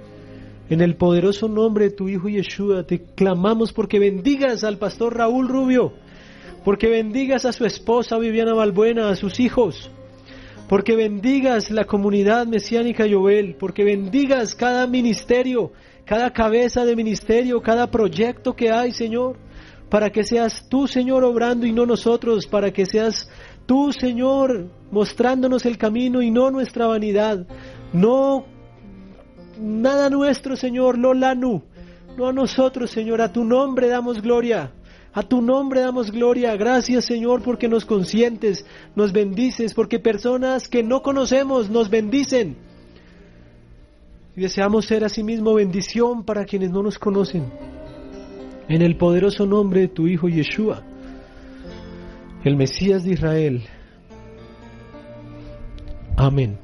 En el poderoso nombre de tu Hijo Yeshua te clamamos porque bendigas al pastor Raúl Rubio porque bendigas a su esposa Viviana Balbuena, a sus hijos, porque bendigas la comunidad mesiánica Joel, porque bendigas cada ministerio, cada cabeza de ministerio, cada proyecto que hay, Señor, para que seas tú, Señor, obrando y no nosotros, para que seas tú, Señor, mostrándonos el camino y no nuestra vanidad, no nada nuestro, Señor, lo lanu, no a nosotros, Señor, a tu nombre damos gloria. A tu nombre damos gloria. Gracias Señor porque nos consientes, nos bendices, porque personas que no conocemos nos bendicen. Y deseamos ser asimismo bendición para quienes no nos conocen. En el poderoso nombre de tu Hijo Yeshua, el Mesías de Israel. Amén.